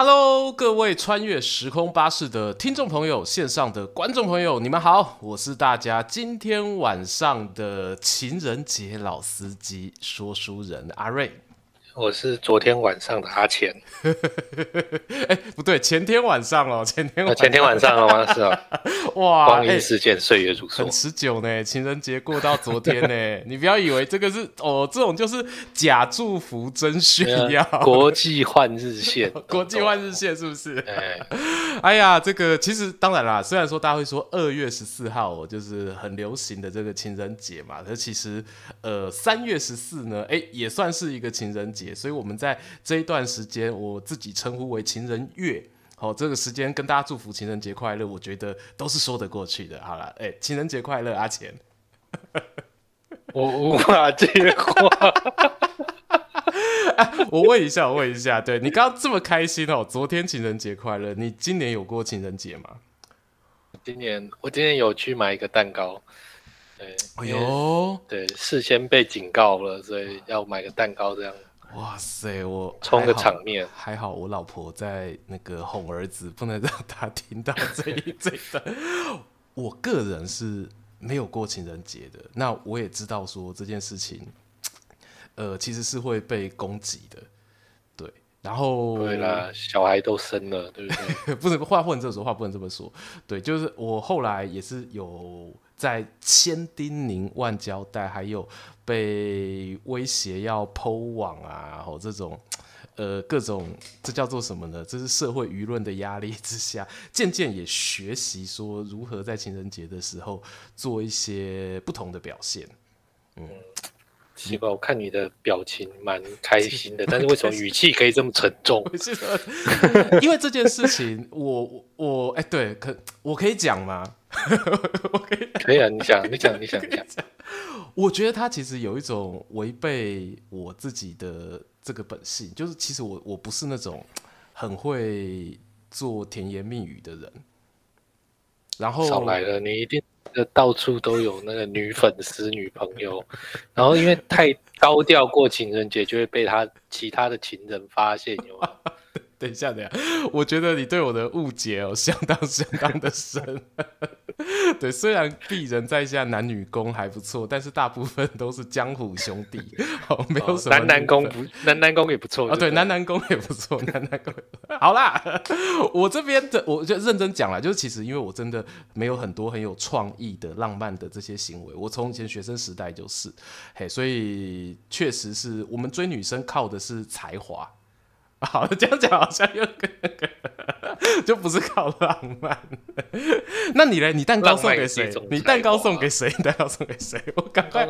Hello，各位穿越时空巴士的听众朋友，线上的观众朋友，你们好，我是大家今天晚上的情人节老司机说书人阿瑞。我是昨天晚上的阿钱，哎，不对，前天晚上哦，前天晚前天晚上了吗？是啊，哇，光阴似箭，岁月如梭，很持久呢。情人节过到昨天呢，你不要以为这个是哦，这种就是假祝福真炫耀。国际换日线，国际换日线是不是？哎，哎呀，这个其实当然啦，虽然说大家会说二月十四号哦，就是很流行的这个情人节嘛，可其实呃三月十四呢，哎，也算是一个情人节。所以我们在这一段时间，我自己称呼为情人月，好，这个时间跟大家祝福情人节快乐，我觉得都是说得过去的。好了，哎，情人节快乐，阿钱，我无法接话。我问一下，我问一下，对，你刚刚这么开心哦，昨天情人节快乐，你今年有过情人节吗？今年我今年有去买一个蛋糕。对，哎呦，对，事先被警告了，所以要买个蛋糕这样。哇塞，我充个场面还，还好我老婆在那个哄儿子，不能让他听到这一这一段。我个人是没有过情人节的，那我也知道说这件事情，呃，其实是会被攻击的，对。然后对啦，小孩都生了，对不对？不能话不能这么说，话不能这么说。对，就是我后来也是有。在千叮咛万交代，还有被威胁要剖网啊，然后这种，呃，各种这叫做什么呢？这是社会舆论的压力之下，渐渐也学习说如何在情人节的时候做一些不同的表现。嗯，奇怪，我看你的表情蛮开心的，但是为什么语气可以这么沉重？因为这件事情，我我哎、对，可我可以讲吗？我可以，可以啊！你想，你想，你想，你想。我觉得他其实有一种违背我自己的这个本性，就是其实我我不是那种很会做甜言蜜语的人。然后少来了，你一定到处都有那个女粉丝、女朋友。然后因为太高调过情人节，就会被他其他的情人发现，有吗？等一下，等一下，我觉得你对我的误解哦，相当相当的深。对，虽然鄙人在下男女攻还不错，但是大部分都是江湖兄弟，哦，没有什么、哦、男男攻不男男攻也不错啊、哦。对，男男攻也不错，男男攻。好啦，我这边的我就认真讲了，就是其实因为我真的没有很多很有创意的浪漫的这些行为，我从以前学生时代就是，嘿，所以确实是我们追女生靠的是才华。好，这样讲好像又跟那个，就不是靠浪漫。那你嘞？你蛋糕送给谁？你蛋糕送给谁？蛋糕送给谁？我刚刚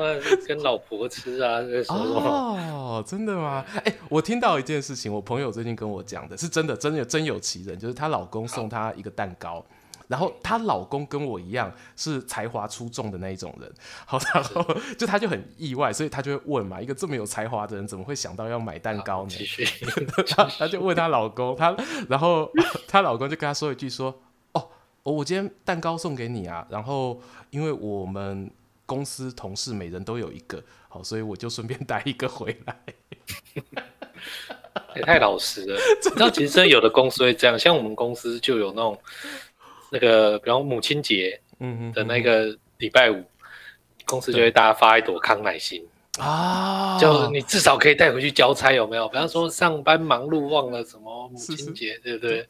跟老婆吃啊！这个时候哦，真的吗？哎、欸，我听到一件事情，我朋友最近跟我讲的是真的，真的真有其人，就是她老公送她一个蛋糕。然后她老公跟我一样是才华出众的那一种人，好，然后就她就很意外，所以她就会问嘛，一个这么有才华的人怎么会想到要买蛋糕呢？她就问她老公，她然后 她老公就跟她说一句说，哦，我今天蛋糕送给你啊，然后因为我们公司同事每人都有一个，好，所以我就顺便 带一个回来。也太老实了，你知道其实真有的公司会这样，像我们公司就有那种。那个，比方母亲节，嗯的那个礼拜五，嗯、公司就会大家发一朵康乃馨啊，就你至少可以带回去交差，有没有？比方说上班忙碌忘了什么母亲节，是是对不对？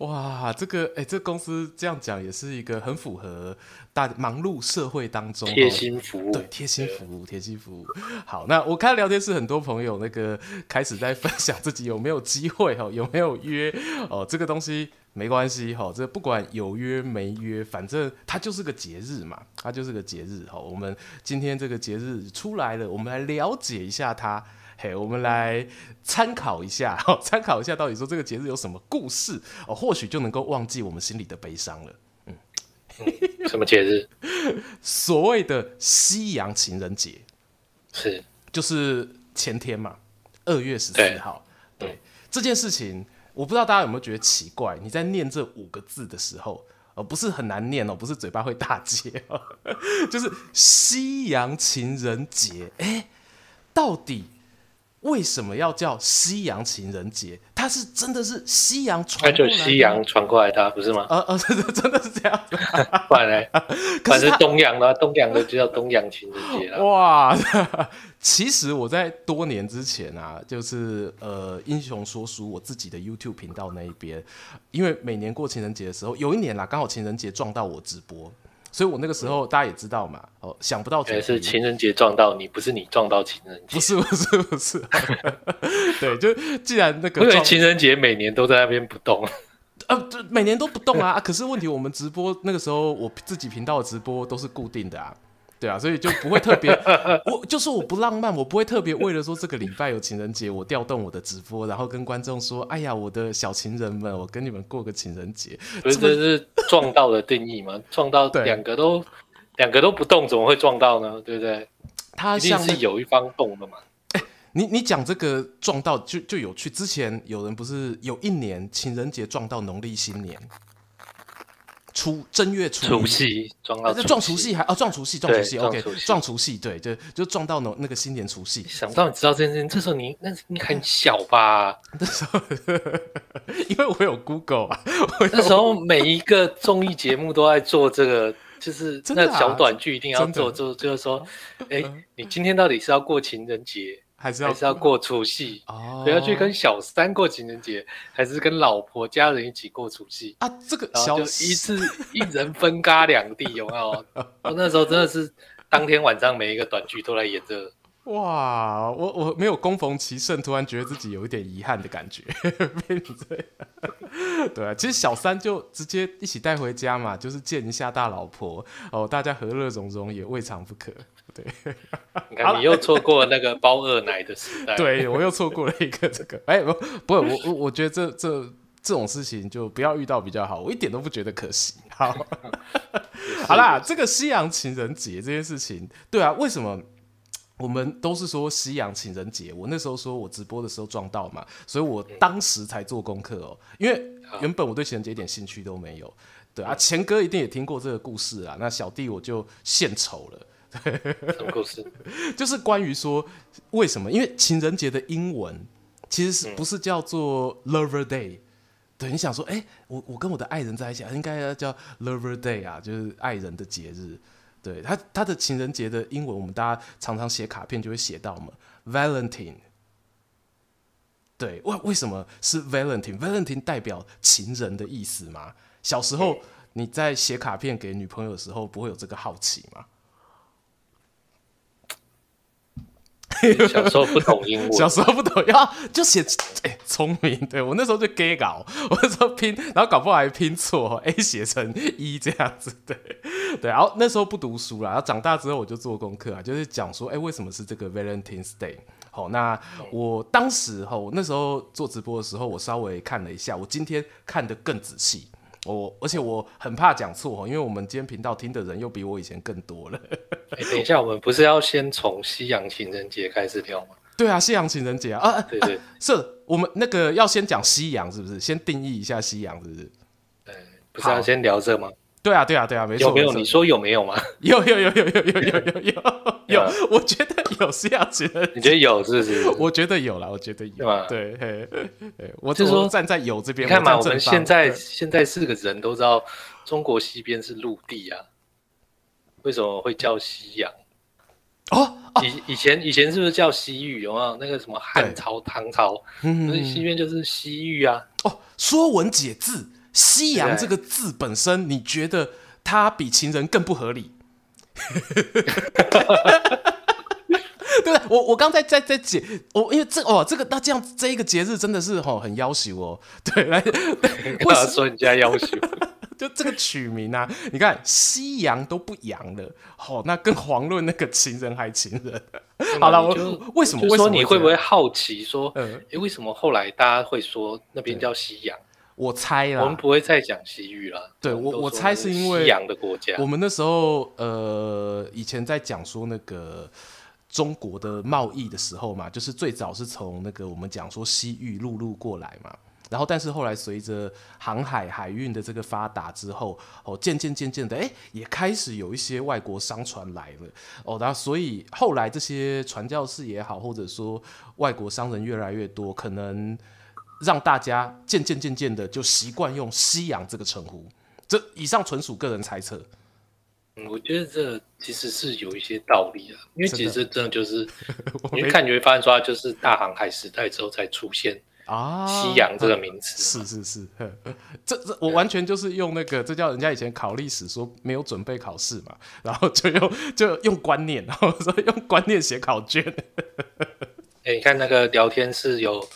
哇，这个哎、欸，这、公司这样讲也是一个很符合大忙碌社会当中贴心服务，对，贴心服务，贴心服务。好，那我看聊天室很多朋友那个开始在分享自己有没有机会哦，有没有约哦，这个东西。没关系哈，这不管有约没约，反正它就是个节日嘛，它就是个节日哈。我们今天这个节日出来了，我们来了解一下它，嘿，我们来参考一下，参考一下到底说这个节日有什么故事哦，或许就能够忘记我们心里的悲伤了。嗯，什么节日？所谓的西洋情人节，是就是前天嘛，二月十四号。对，对这件事情。我不知道大家有没有觉得奇怪？你在念这五个字的时候，呃，不是很难念哦，不是嘴巴会打结哦，就是夕阳情人节。哎，到底为什么要叫西洋情人节？它是真的是西洋传过来的，就西洋传过来的，不是吗？呃呃，真 的真的是这样子，不然呢？反正东洋的，东洋的就叫东洋情人节了。哇，其实我在多年之前啊，就是呃，英雄说书我自己的 YouTube 频道那一边，因为每年过情人节的时候，有一年啦，刚好情人节撞到我直播。所以我那个时候大家也知道嘛，哦，想不到全是情人节撞到你，不是你撞到情人节，不是不是不是，对，就既然那个，因为情人节每年都在那边不动，呃，每年都不动啊，可是问题我们直播那个时候我自己频道的直播都是固定的啊。对啊，所以就不会特别，我就是我不浪漫，我不会特别为了说这个礼拜有情人节，我调动我的直播，然后跟观众说，哎呀，我的小情人们，我跟你们过个情人节。不是，这是撞到的定义吗？撞到两个都两个都不动，怎么会撞到呢？对不对？他像是有一方动的嘛。哎，你你讲这个撞到就就有趣，之前有人不是有一年情人节撞到农历新年。初正月初除夕撞到，撞除夕还哦撞除夕撞除夕，OK 撞除夕对，就就撞到那那个新年除夕。想不到你知道这件事情，这时候你那你很小吧？那时候因为我有 Google 啊，那时候每一个综艺节目都在做这个，就是那小短剧一定要做做，就是说，哎，你今天到底是要过情人节？还是要还是要过除夕哦，不要去跟小三过情人节，还是跟老婆家人一起过除夕啊？这个小就一次一人分嘎两地，有没有？那时候真的是当天晚上每一个短剧都来演这个。哇，我我没有恭逢其盛，突然觉得自己有一点遗憾的感觉。对啊，其实小三就直接一起带回家嘛，就是见一下大老婆哦，大家和乐融融也未尝不可。对，你看你又错过了那个包二奶的时代。对，我又错过了一个这个。哎，不不，我我我觉得这这这种事情就不要遇到比较好，我一点都不觉得可惜。好，好啦，这个西洋情人节这件事情，对啊，为什么？我们都是说西洋情人节，我那时候说我直播的时候撞到嘛，所以我当时才做功课哦，因为原本我对情人节一点兴趣都没有。对啊，钱哥一定也听过这个故事啊，那小弟我就献丑了。什么故事？就是关于说为什么？因为情人节的英文其实是不是叫做 Lover Day？对，你想说，哎，我我跟我的爱人在一起，应该要叫 Lover Day 啊，就是爱人的节日。对他，他的情人节的英文，我们大家常常写卡片就会写到嘛，Valentine。对，为为什么是 Valentine？Valentine 代表情人的意思吗？小时候你在写卡片给女朋友的时候，不会有这个好奇吗？小时候不懂英文，小时候不懂，要就写哎，聪明。对，我那时候就 gay 搞，我那时候拼，然后搞不好还拼错，A 写成 E 这样子。对，对，然后那时候不读书啦，然后长大之后我就做功课啊，就是讲说，哎，为什么是这个 Valentine's Day？好，那我当时哈，我那时候做直播的时候，我稍微看了一下，我今天看得更仔细。我而且我很怕讲错，因为我们今天频道听的人又比我以前更多了。欸、等一下，我们不是要先从西洋情人节开始聊吗？对啊，西洋情人节啊，啊，对对，是我们那个要先讲西洋，是不是？先定义一下西洋，是不是？对，不是要先聊这吗？对啊，对啊，对啊，没错。有没有？你说有没有吗？有有有有有有有有有有，我觉得有是要觉得。你觉得有是不是？我觉得有啦，我觉得有。对，嘿，我就说站在有这边。你看嘛，我们现在现在四个人都知道中国西边是陆地啊，为什么会叫西洋？哦，以以前以前是不是叫西域？有没有那个什么汉朝、唐朝？嗯，西边就是西域啊。哦，《说文解字》。西洋这个字本身，你觉得它比情人更不合理？对，我我刚才在在解，我因为这哦，这个那这样这一个节日真的是吼很夭寿哦。对，来，为什么说人家要求？就这个取名啊，你看夕阳都不阳了，好，那更遑论那个情人还情人。好了，我为什么？说你会不会好奇说，嗯，诶，为什么后来大家会说那边叫西洋？我猜啦，我们不会再讲西域了。对，我我猜是因为西洋的国家。我们那时候呃，以前在讲说那个中国的贸易的时候嘛，就是最早是从那个我们讲说西域陆路过来嘛。然后，但是后来随着航海海运的这个发达之后，哦，渐渐渐渐的，哎，也开始有一些外国商船来了，哦，然后所以后来这些传教士也好，或者说外国商人越来越多，可能让大家渐渐渐渐的就习惯用西洋这个称呼。这以上纯属个人猜测。嗯，我觉得这其实是有一些道理的，因为其实真的就是，你看你会发现说，它就是大航海时代之后才出现。啊，西洋这个名词是是是，这这我完全就是用那个，这叫人家以前考历史说没有准备考试嘛，然后就用就用观念，然后说用观念写考卷。哎、欸，你看那个聊天室有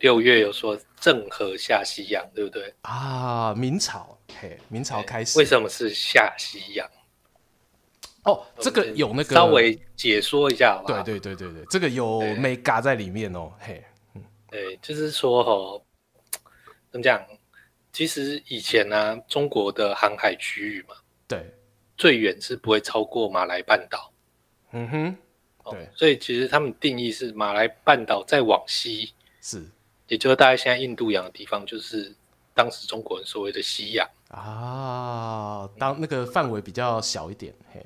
六月有说郑和下西洋，对不对？啊，明朝，嘿，明朝开始，为什么是下西洋？哦，这个有那个稍微解说一下好不好？对对对对对，这个有没嘎在里面哦，嘿。嗯对，就是说哈，怎么讲？其实以前呢、啊，中国的航海区域嘛，对，最远是不会超过马来半岛。嗯哼，对，哦、所以其实他们定义是马来半岛再往西，是，也就是大概现在印度洋的地方，就是当时中国人所谓的西洋啊。当那个范围比较小一点，嘿。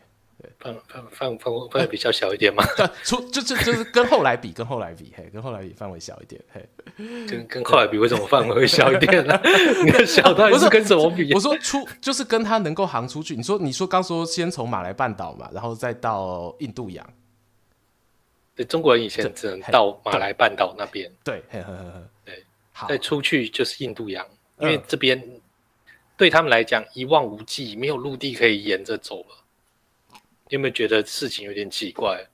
范范范范范围比较小一点嘛？对，出就就就是跟后来比，跟后来比，嘿，跟后来比范围小一点，嘿，跟跟后来比，为什么范围会小一点呢？你的 小到底是跟什么比？我说出就是跟他能够航出去。你说你说刚说先从马来半岛嘛，然后再到印度洋。对，中国人以前只能到马来半岛那边。对，对，好，再出去就是印度洋，因为这边对他们来讲一望无际，没有陆地可以沿着走了。你有没有觉得事情有点奇怪？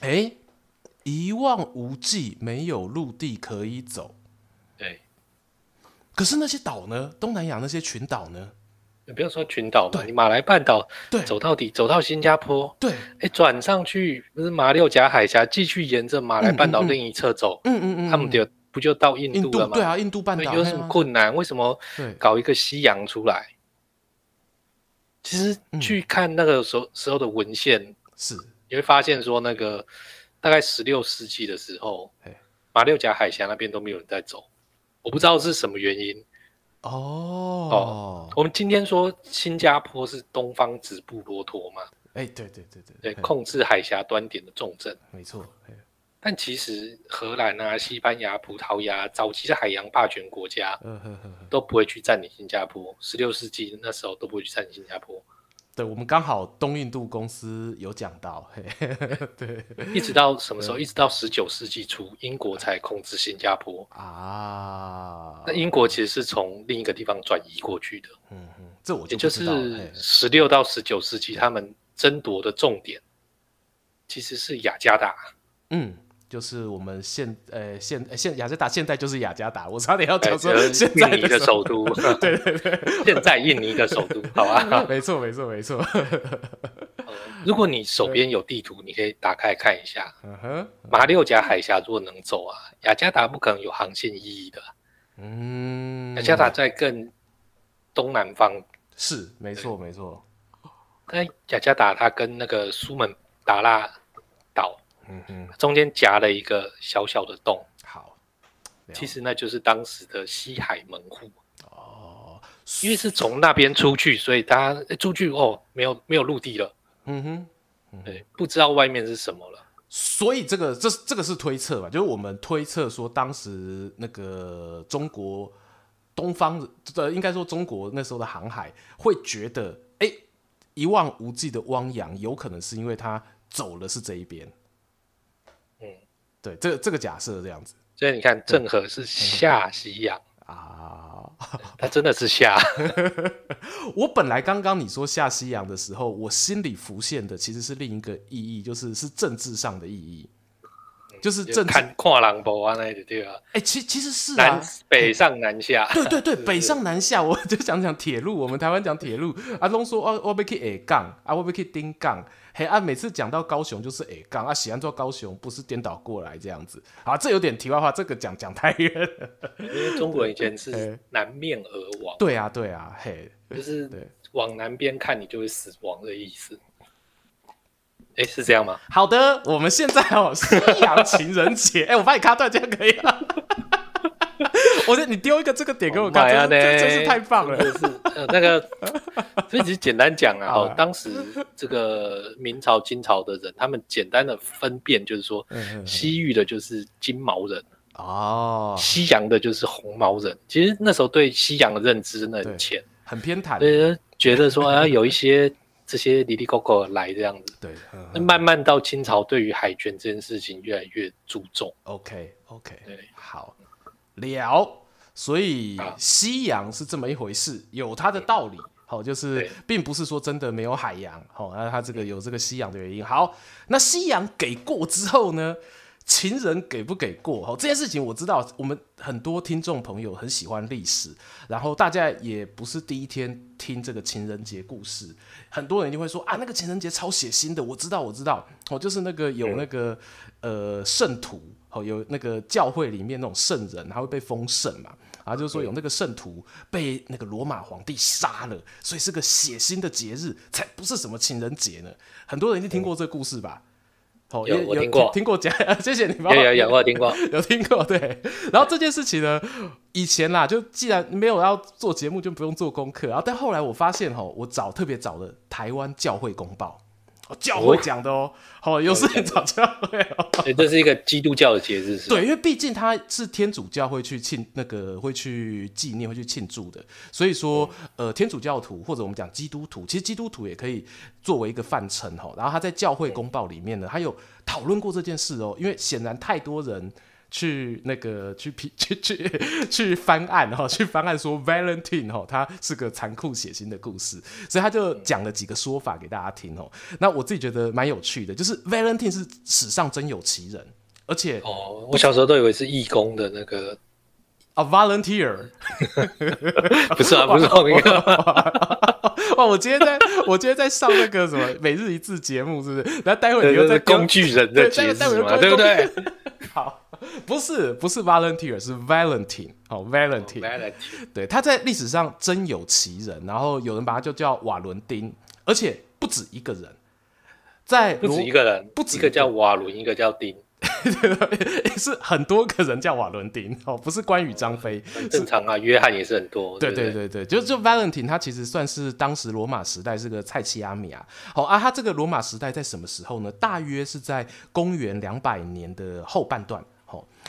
哎，一望无际，没有陆地可以走。对，可是那些岛呢？东南亚那些群岛呢？你不要说群岛嘛，你马来半岛，对，走到底，走到新加坡，对，哎，转上去不是马六甲海峡，继续沿着马来半岛另一侧走，嗯嗯嗯，他们就不就到印度了吗？对啊，印度半岛有什么困难？为什么搞一个西洋出来？其实去看那个时候时候的文献，是你会发现说，那个大概十六世纪的时候，马六甲海峡那边都没有人在走，我不知道是什么原因。哦哦，我们今天说新加坡是东方直布罗陀嘛？哎，对对对对对，控制海峡端点的重镇，没错。但其实荷兰啊、西班牙、葡萄牙早期的海洋霸权国家，都不会去占领新加坡。十六世纪那时候都不会去占领新加坡。对，我们刚好东印度公司有讲到，对，一直到什么时候？一直到十九世纪初，英国才控制新加坡啊。那英国其实是从另一个地方转移过去的。嗯嗯，这我就也就是十六到十九世纪，他们争夺的重点其实是雅加达。嗯。就是我们现呃现现雅加达现在就是雅加达，我差点要讲说 现在印尼的首都，对对对，现在印尼的首都，好吧，没错没错没错。如果你手边有地图，你可以打开看一下。马六甲海峡如果能走啊，雅加达不可能有航线意义的。嗯，雅加达在更东南方，是没错没错。但雅加达它跟那个苏门答腊岛。嗯嗯，中间夹了一个小小的洞。好，其实那就是当时的西海门户。哦，因为是从那边出去，所以大家出去哦，没有没有陆地了。嗯哼，对，不知道外面是什么了。所以这个这这个是推测吧？就是我们推测说，当时那个中国东方的，应该说中国那时候的航海会觉得，哎，一望无际的汪洋，有可能是因为他走了是这一边。对，这个这个假设这样子，所以你看，郑和是下西洋。啊，他真的是下。我本来刚刚你说下西洋的时候，我心里浮现的其实是另一个意义，就是是政治上的意义，就是政治看跨狼博啊那的对吧？哎，其其实是南北上南下，对对 对，北上南下，我就想讲铁路，我们台湾讲铁路，阿龙说哦我被去下港，啊，我被去丁港。黑暗、啊、每次讲到高雄就是哎，刚啊，喜欢做高雄，不是颠倒过来这样子。啊，这有点题外话，这个讲讲太远了。因为中国人以前是南面而亡。对啊，对啊，嘿，就是往南边看你就会死亡的意思。哎，是这样吗？好的，我们现在哦，西洋情人节。哎，我帮你卡断，这样可以吗？我觉得你丢一个这个点给我看，真的真是太棒了。是那个，所以只是简单讲啊，哦，当时这个明朝、清朝的人，他们简单的分辨就是说，西域的就是金毛人哦，西洋的就是红毛人。其实那时候对西洋的认知真的很浅，很偏袒，对，觉得说啊，有一些。这些哩哩抠抠来这样子，对，那慢慢到清朝，对于海权这件事情越来越注重。OK，OK，对，好了，所以西洋是这么一回事，有它的道理。好，就是并不是说真的没有海洋，好，那它这个有这个西洋的原因。好，那西洋给过之后呢？情人给不给过？哦，这件事情我知道，我们很多听众朋友很喜欢历史，然后大家也不是第一天听这个情人节故事，很多人就会说啊，那个情人节超血腥的。我知道，我知道，哦，就是那个有那个呃圣徒，哦，有那个教会里面那种圣人，他会被封圣嘛，然后就是说有那个圣徒被那个罗马皇帝杀了，所以是个血腥的节日，才不是什么情人节呢。很多人一定听过这个故事吧？哦，有我听过，听过讲，谢谢你帮我。有有有，我有听过，有听过。对，然后这件事情呢，以前啦，就既然没有要做节目，就不用做功课。然后，但后来我发现，哈，我找特别找了台湾教会公报。教会讲的哦，好，有事情找教会哦。对，这是一个基督教的节日，是吧？对，因为毕竟它是天主教会去庆那个会去纪念会去庆祝的，所以说呃，天主教徒或者我们讲基督徒，其实基督徒也可以作为一个范畴哈。然后他在教会公报里面呢，他有讨论过这件事哦，因为显然太多人。去那个去批 去去去翻案哈，去翻案说 Valentine 哈，他是个残酷血腥的故事，所以他就讲了几个说法给大家听哦。那我自己觉得蛮有趣的，就是 Valentine 是史上真有其人，而且哦，我小时候都以为是义工的那个啊 Volunteer，不是啊，不是同一个。哇，我今天在我今天在上那个什么每日一字节目，是不是？然后待会你又在工具人的节目嘛，对不对？好。不是不是 Volunteer 是 Valentine 哦 Valentine，、oh, Valentine 对，他在历史上真有其人，然后有人把他就叫瓦伦丁，而且不止一个人，在不止一个人，不止一个叫瓦伦，一个叫丁，是很多个人叫瓦伦丁哦，不是关羽张飞，正常啊，约翰也是很多，对对对对，就就 Valentine 他其实算是当时罗马时代是个菜七阿米啊，好啊，他这个罗马时代在什么时候呢？大约是在公元两百年的后半段。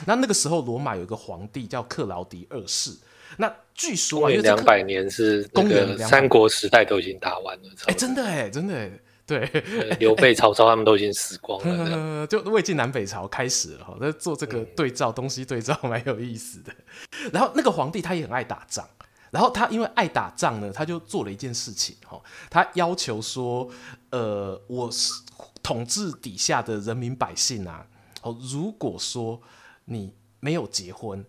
那那个时候，罗马有一个皇帝叫克劳迪二世。那据说啊，两百年是公元三国时代都已经打完了。哎，真的哎，真的哎，对，刘备、曹操他们都已经死光了。就魏晋南北朝开始了哈，在做这个对照，东西对照蛮有意思的。然后那个皇帝他也很爱打仗，然后他因为爱打仗呢，他就做了一件事情哈，他要求说，呃，我是统治底下的人民百姓啊，哦，如果说你没有结婚，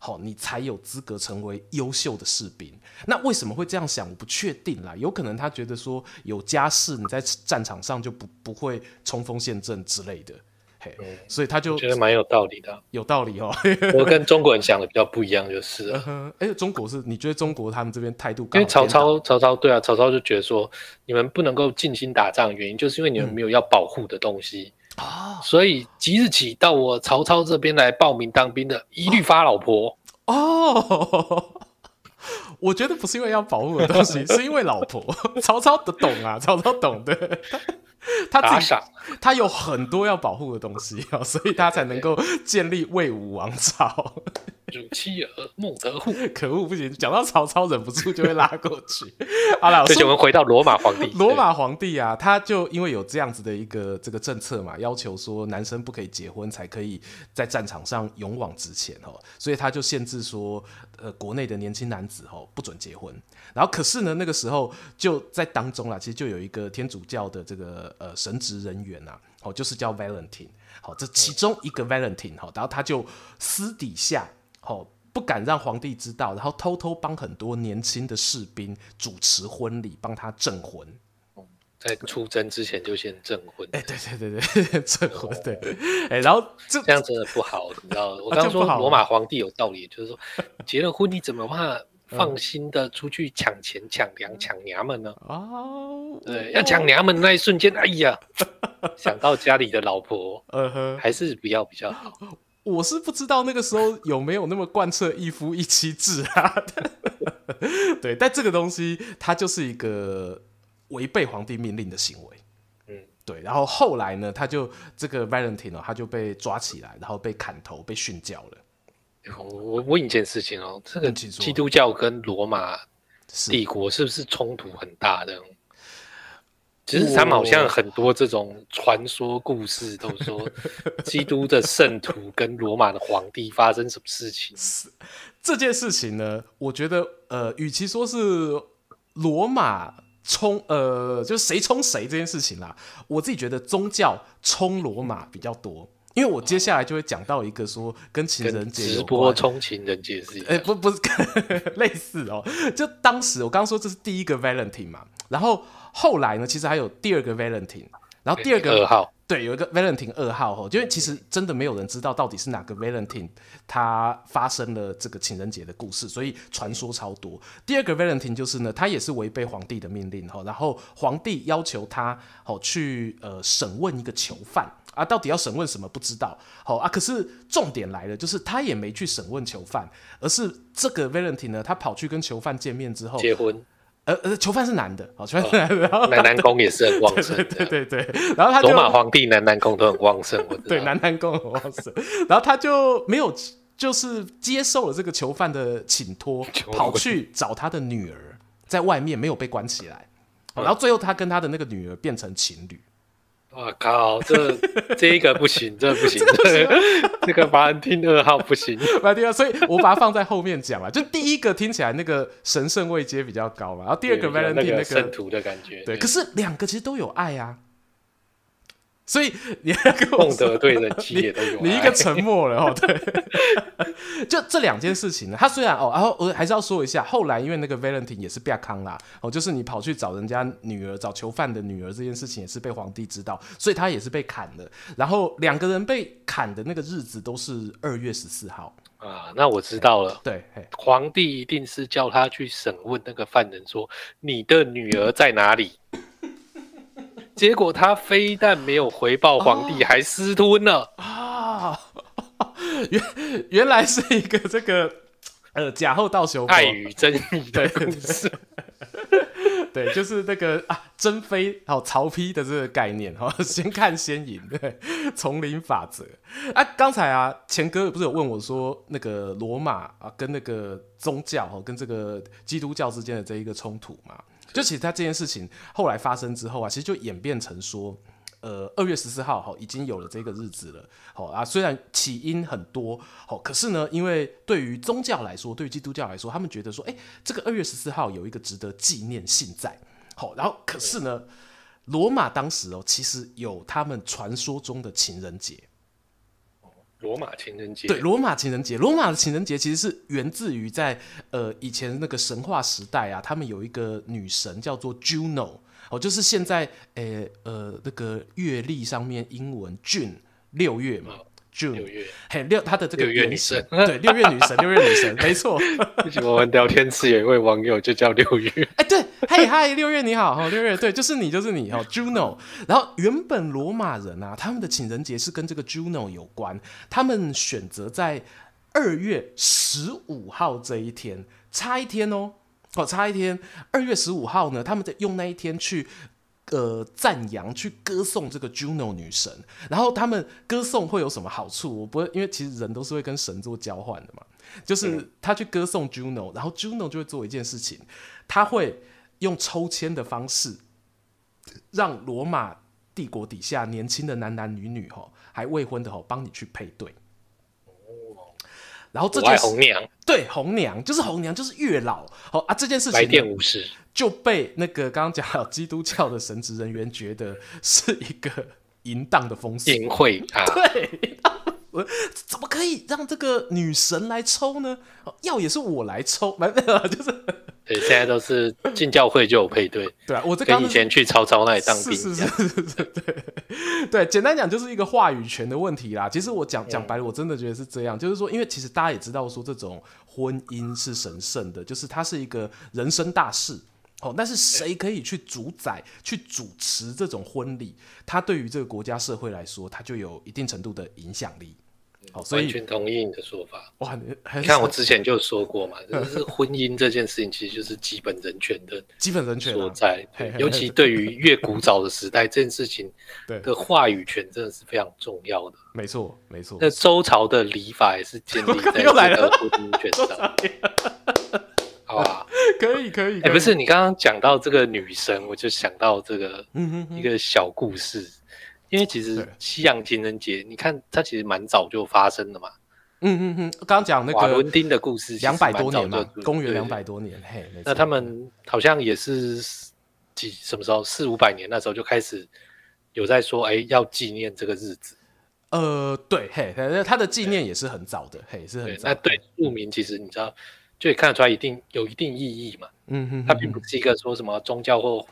好，你才有资格成为优秀的士兵。那为什么会这样想？我不确定啦。有可能他觉得说有家室，你在战场上就不不会冲锋陷阵之类的。嘿，嗯、所以他就觉得蛮有道理的。有道理哦。我跟中国人想的比较不一样，就是了。哎、呃，中国是？你觉得中国他们这边态度？因为曹操，曹操对啊，曹操就觉得说，你们不能够尽心打仗，原因就是因为你们没有要保护的东西。嗯啊，所以即日起到我曹操这边来报名当兵的，一律发老婆哦。我觉得不是因为要保护的东西，是因为老婆。曹操的懂啊，曹操懂的。他自己他有很多要保护的东西啊，所以他才能够建立魏武王朝。乳妻儿孟德户，可恶，不行！讲到曹操，忍不住就会拉过去。好了，这就我们回到罗马皇帝。罗马皇帝啊，他就因为有这样子的一个这个政策嘛，要求说男生不可以结婚才可以在战场上勇往直前哦，所以他就限制说，呃，国内的年轻男子哦不准结婚。然后可是呢，那个时候就在当中啦，其实就有一个天主教的这个呃神职人员呐，哦，就是叫 Valentine，好，这其中一个 Valentine 好，然后他就私底下。哦，不敢让皇帝知道，然后偷偷帮很多年轻的士兵主持婚礼，帮他证婚。在出征之前就先证婚。哎，对对对对，证婚对。哎，然后这这样真的不好，你知道？我刚刚说罗马皇帝有道理，就是说结了婚你怎么怕放心的出去抢钱、抢粮、抢娘们呢？哦，对，要抢娘们那一瞬间，哎呀，想到家里的老婆，嗯哼，还是不要比较好。我是不知道那个时候有没有那么贯彻一夫一妻制啊。对，但这个东西它就是一个违背皇帝命令的行为。嗯，对。然后后来呢，他就这个 Valentine 他就被抓起来，然后被砍头，被训教了。我问一件事情哦，这个基督教跟罗马帝国是不是冲突很大的？其实他们好像很多这种传说故事都说，基督的圣徒跟罗马的皇帝发生什么事情？这件事情呢，我觉得呃，与其说是罗马冲呃，就是谁冲谁这件事情啦，我自己觉得宗教冲罗马比较多。因为我接下来就会讲到一个说跟情人节直播冲情人节是，哎、欸、不 不是 类似哦，就当时我刚刚说这是第一个 Valentine 嘛，然后后来呢，其实还有第二个 Valentine，然后第二个二号对，有一个 Valentine 二号哦，因为其实真的没有人知道到底是哪个 Valentine 他发生了这个情人节的故事，所以传说超多。第二个 Valentine 就是呢，他也是违背皇帝的命令哈，然后皇帝要求他哦去呃审问一个囚犯。啊，到底要审问什么不知道，好啊，可是重点来了，就是他也没去审问囚犯，而是这个 Valentine 呢，他跑去跟囚犯见面之后结婚，呃呃，囚犯是男的，哦，囚犯是男的，然后男男宫也是很旺盛，对对对，然后他罗马皇帝男男宫都很旺盛，对，男男宫很旺盛，然后他就没有就是接受了这个囚犯的请托，跑去找他的女儿，在外面没有被关起来，然后最后他跟他的那个女儿变成情侣。我靠，这 这一个不行，这不行，这个这个法兰汀二号不行，马兰汀二号，所以我把它放在后面讲了。就第一个听起来那个神圣位阶比较高嘛，然后第二个 Valentine 那个圣徒的感觉，对，可是两个其实都有爱啊。所以你还跟我说，对人妻也都有，你一个沉默了哦。对，就这两件事情呢，他虽然哦，然后我还是要说一下，后来因为那个 Valentine 也是被康啦，哦，就是你跑去找人家女儿，找囚犯的女儿这件事情也是被皇帝知道，所以他也是被砍的。然后两个人被砍的那个日子都是二月十四号啊，那我知道了。对，皇帝一定是叫他去审问那个犯人，说你的女儿在哪里？结果他非但没有回报皇帝，哦、还私吞了啊！原原来是一个这个呃假后到手爱与真义的故事，对，就是那个啊珍妃好曹丕的这个概念哈，先看先赢，对，丛林法则啊。刚才啊钱哥不是有问我说那个罗马啊跟那个宗教哈跟这个基督教之间的这一个冲突嘛？就其实他这件事情后来发生之后啊，其实就演变成说，呃，二月十四号哈已经有了这个日子了，好啊，虽然起因很多，好，可是呢，因为对于宗教来说，对于基督教来说，他们觉得说，哎，这个二月十四号有一个值得纪念性在，好，然后可是呢，罗马当时哦，其实有他们传说中的情人节。罗马情人节，对，罗马情人节，罗马的情人节其实是源自于在呃以前那个神话时代啊，他们有一个女神叫做 Juno 哦，就是现在诶呃，呃那个月历上面英文 June 六月嘛。六月，嘿六，他的这个六月女神，对，六月女神，六月女神，没错。我们聊天室有一位网友就叫六月，哎，对，嗨嗨，六月你好，哈，六月，对，就是你，就是你，哈，Juno。然后原本罗马人啊，他们的情人节是跟这个 Juno 有关，他们选择在二月十五号这一天，差一天哦，哦，差一天，二月十五号呢，他们在用那一天去。呃，赞扬去歌颂这个 Juno 女神，然后他们歌颂会有什么好处？我不会，因为其实人都是会跟神做交换的嘛。就是他去歌颂 Juno，然后 Juno 就会做一件事情，他会用抽签的方式，让罗马帝国底下年轻的男男女女哈，还未婚的哈，帮你去配对。然后这就是红娘，对，红娘就是红娘，就是月老。好啊，这件事情来电无事就被那个刚刚讲到基督教的神职人员觉得是一个淫荡的风俗，淫秽啊！对，怎么可以让这个女神来抽呢？要也是我来抽，没有，就是。对，现在都是进教会就有配对，对啊，我这跟以前去曹操那里当兵是是是是是，对对，简单讲就是一个话语权的问题啦。其实我讲讲白了，我真的觉得是这样，嗯、就是说，因为其实大家也知道说，这种婚姻是神圣的，就是它是一个人生大事哦。但是谁可以去主宰、去主持这种婚礼，它对于这个国家社会来说，它就有一定程度的影响力。好，所以完全同意你的说法。哇，你你看我之前就说过嘛，就是婚姻这件事情其实就是基本人权的基本人权所在，尤其对于越古早的时代，这件事情的话语权真的是非常重要的。没错，没错。那周朝的礼法也是建立在 这个婚姻权上。好吧，可以，可以。哎，不是，你刚刚讲到这个女生，我就想到这个一个小故事。因为其实西洋情人节，你看它其实蛮早就发生的嘛。嗯嗯嗯，刚刚讲那个瓦伦丁的故事，两百多年嘛，公元两百多年。嘿，那他们好像也是几什么时候四五百年那时候就开始有在说，哎，要纪念这个日子。呃，对，嘿，他的纪念也是很早的，嘿，是很早。那对庶民其实你知道，就看得出来一定有一定意义嘛。嗯哼，它并不是一个说什么宗教或。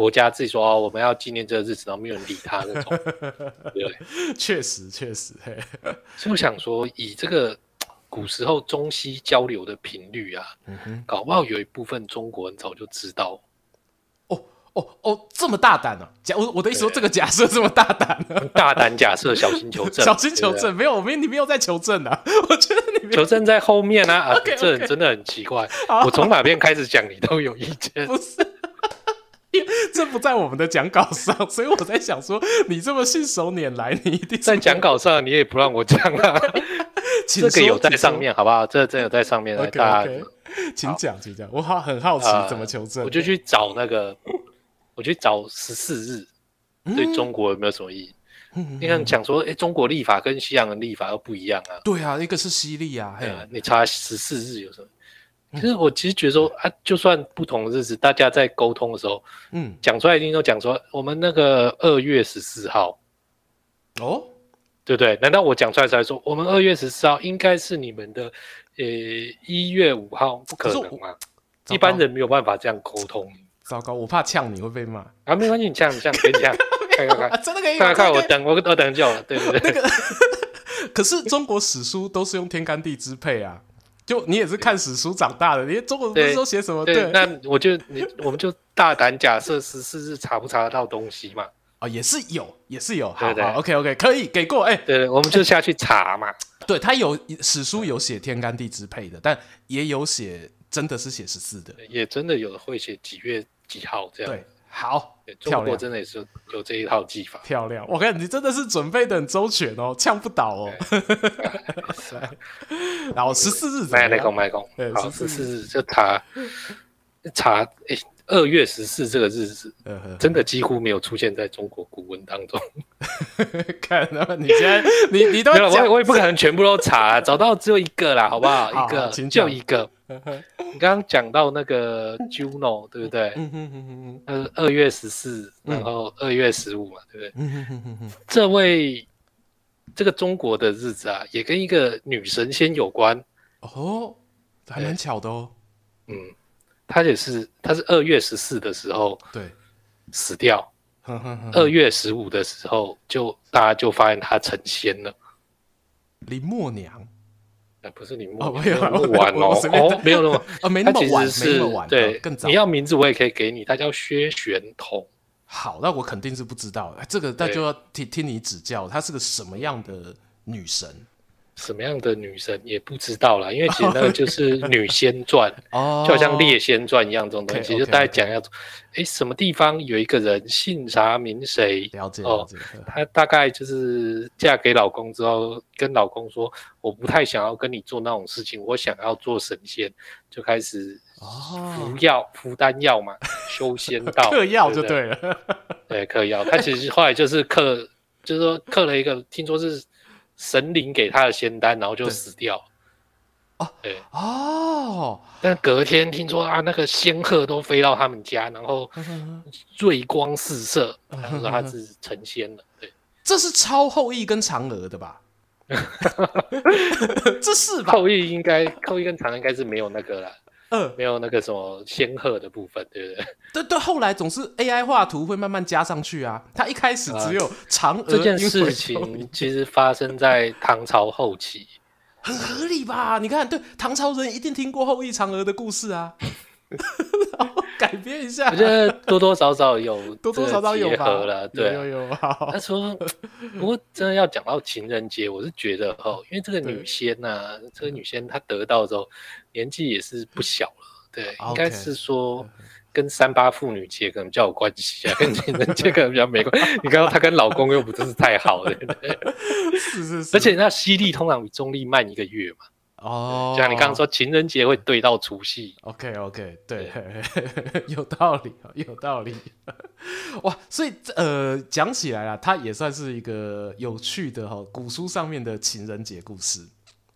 国家自己说哦，我们要纪念这个日子，然后没有人理他那种，对，确实确实，嘿，所以我想说，以这个古时候中西交流的频率啊，嗯哼，搞不好有一部分中国人早就知道。哦哦哦，这么大胆啊！假我我的意思说，这个假设这么大胆，大胆假设，小心求证，小心求证。没有，我没你没有在求证啊，我觉得你求证在后面啊。啊，这人真的很奇怪，我从哪边开始讲，你都有意见，不是？这不在我们的讲稿上，所以我在想说，你这么信手拈来，你一定在讲稿上，你也不让我讲啊。这个有在上面，好不好？这这有在上面，大家请讲，请讲。我好很好奇怎么求证，我就去找那个，我去找十四日对中国有没有什么意义？你看讲说，哎，中国立法跟西洋的立法又不一样啊。对啊，一个是西历啊，你查十四日有什么？其实我其实觉得说啊，就算不同的日子，大家在沟通的时候，嗯，讲出来一定都讲说我们那个二月十四号，哦，对不对？难道我讲出来才说我们二月十四号应该是你们的呃一月五号？不可能啊！一般人没有办法这样沟通。糟糕，我怕呛你会被骂啊！没关系，你呛你呛可以呛，看看看，真的可以，看看我等我我等就好了，对不对？那个，可是中国史书都是用天干地支配啊。就你也是看史书长大的，你中国不是说写什么？对，对那我就你我们就大胆假设十四日查不查得到东西嘛？啊、哦，也是有，也是有，好，对好，OK OK，可以给过，哎、欸，对，我们就下去查嘛。对，他有史书有写天干地支配的，但也有写真的是写十四的，也真的有会写几月几号这样。对。好，中国真的也是有这一套技法，漂亮。我看你真的是准备的很周全哦，呛不倒哦。然后十四日，麦麦公麦公，好，十四日就查查，哎，二月十四这个日子，真的几乎没有出现在中国古文当中。看，那么你现在你你都我我也不可能全部都查，找到只有一个啦，好不好？一个就一个。你刚刚讲到那个 Juno 对不对？二月十四，然后二月十五嘛，对不对？这位这个中国的日子啊，也跟一个女神仙有关哦，还蛮巧的哦。嗯，她也是，她是二月十四的时候对死掉，二月十五的时候就大家就发现她成仙了，林默娘。哎，不是你没有那么晚哦，哦，没有那么啊，没那么晚，没那么晚，对，更早。你要名字我也可以给你，他叫薛玄同。好，那我肯定是不知道，这个那就要听听你指教，她是个什么样的女神？什么样的女神也不知道啦，因为其实那个就是女仙传，哦，就好像列仙传一样这种东西，就大概讲一下，哎，什么地方有一个人姓啥名谁，了解哦，她大概就是嫁给老公之后，跟老公说，我不太想要跟你做那种事情，我想要做神仙，就开始服药服丹药嘛，修仙道，嗑药就对了，对，嗑药，他其实后来就是嗑，就是说嗑了一个，听说是。神灵给他的仙丹，然后就死掉。哦，对哦。但隔天听说啊，那个仙鹤都飞到他们家，然后瑞光四射，然后说他是成仙了。对，这是超后羿跟嫦娥的吧？这是吧？后羿应该后羿跟嫦娥应该是没有那个了。嗯，没有那个什么仙鹤的部分，对不对？对对，后来总是 AI 画图会慢慢加上去啊。他一开始只有嫦娥、呃、这件事情，其实发生在唐朝后期，很合理吧？你看，对，唐朝人一定听过后羿嫦娥的故事啊。改编一下。我觉得多多少少有 多多少少有吧了，对，有有有。他说，不过真的要讲到情人节，我是觉得哦，因为这个女仙呐、啊，这个女仙她得到之后年纪也是不小了，对，应该是说。跟三八妇女节可能比较有关系啊，跟情人节可能比较没关系。你刚刚她跟老公又不真是太好了，是是是。而且那西历通常比中历慢一个月嘛。哦。就像你刚刚说情人节会对到除夕。OK OK，对，对 有道理，有道理。哇，所以呃，讲起来啊，它也算是一个有趣的哈古书上面的情人节故事。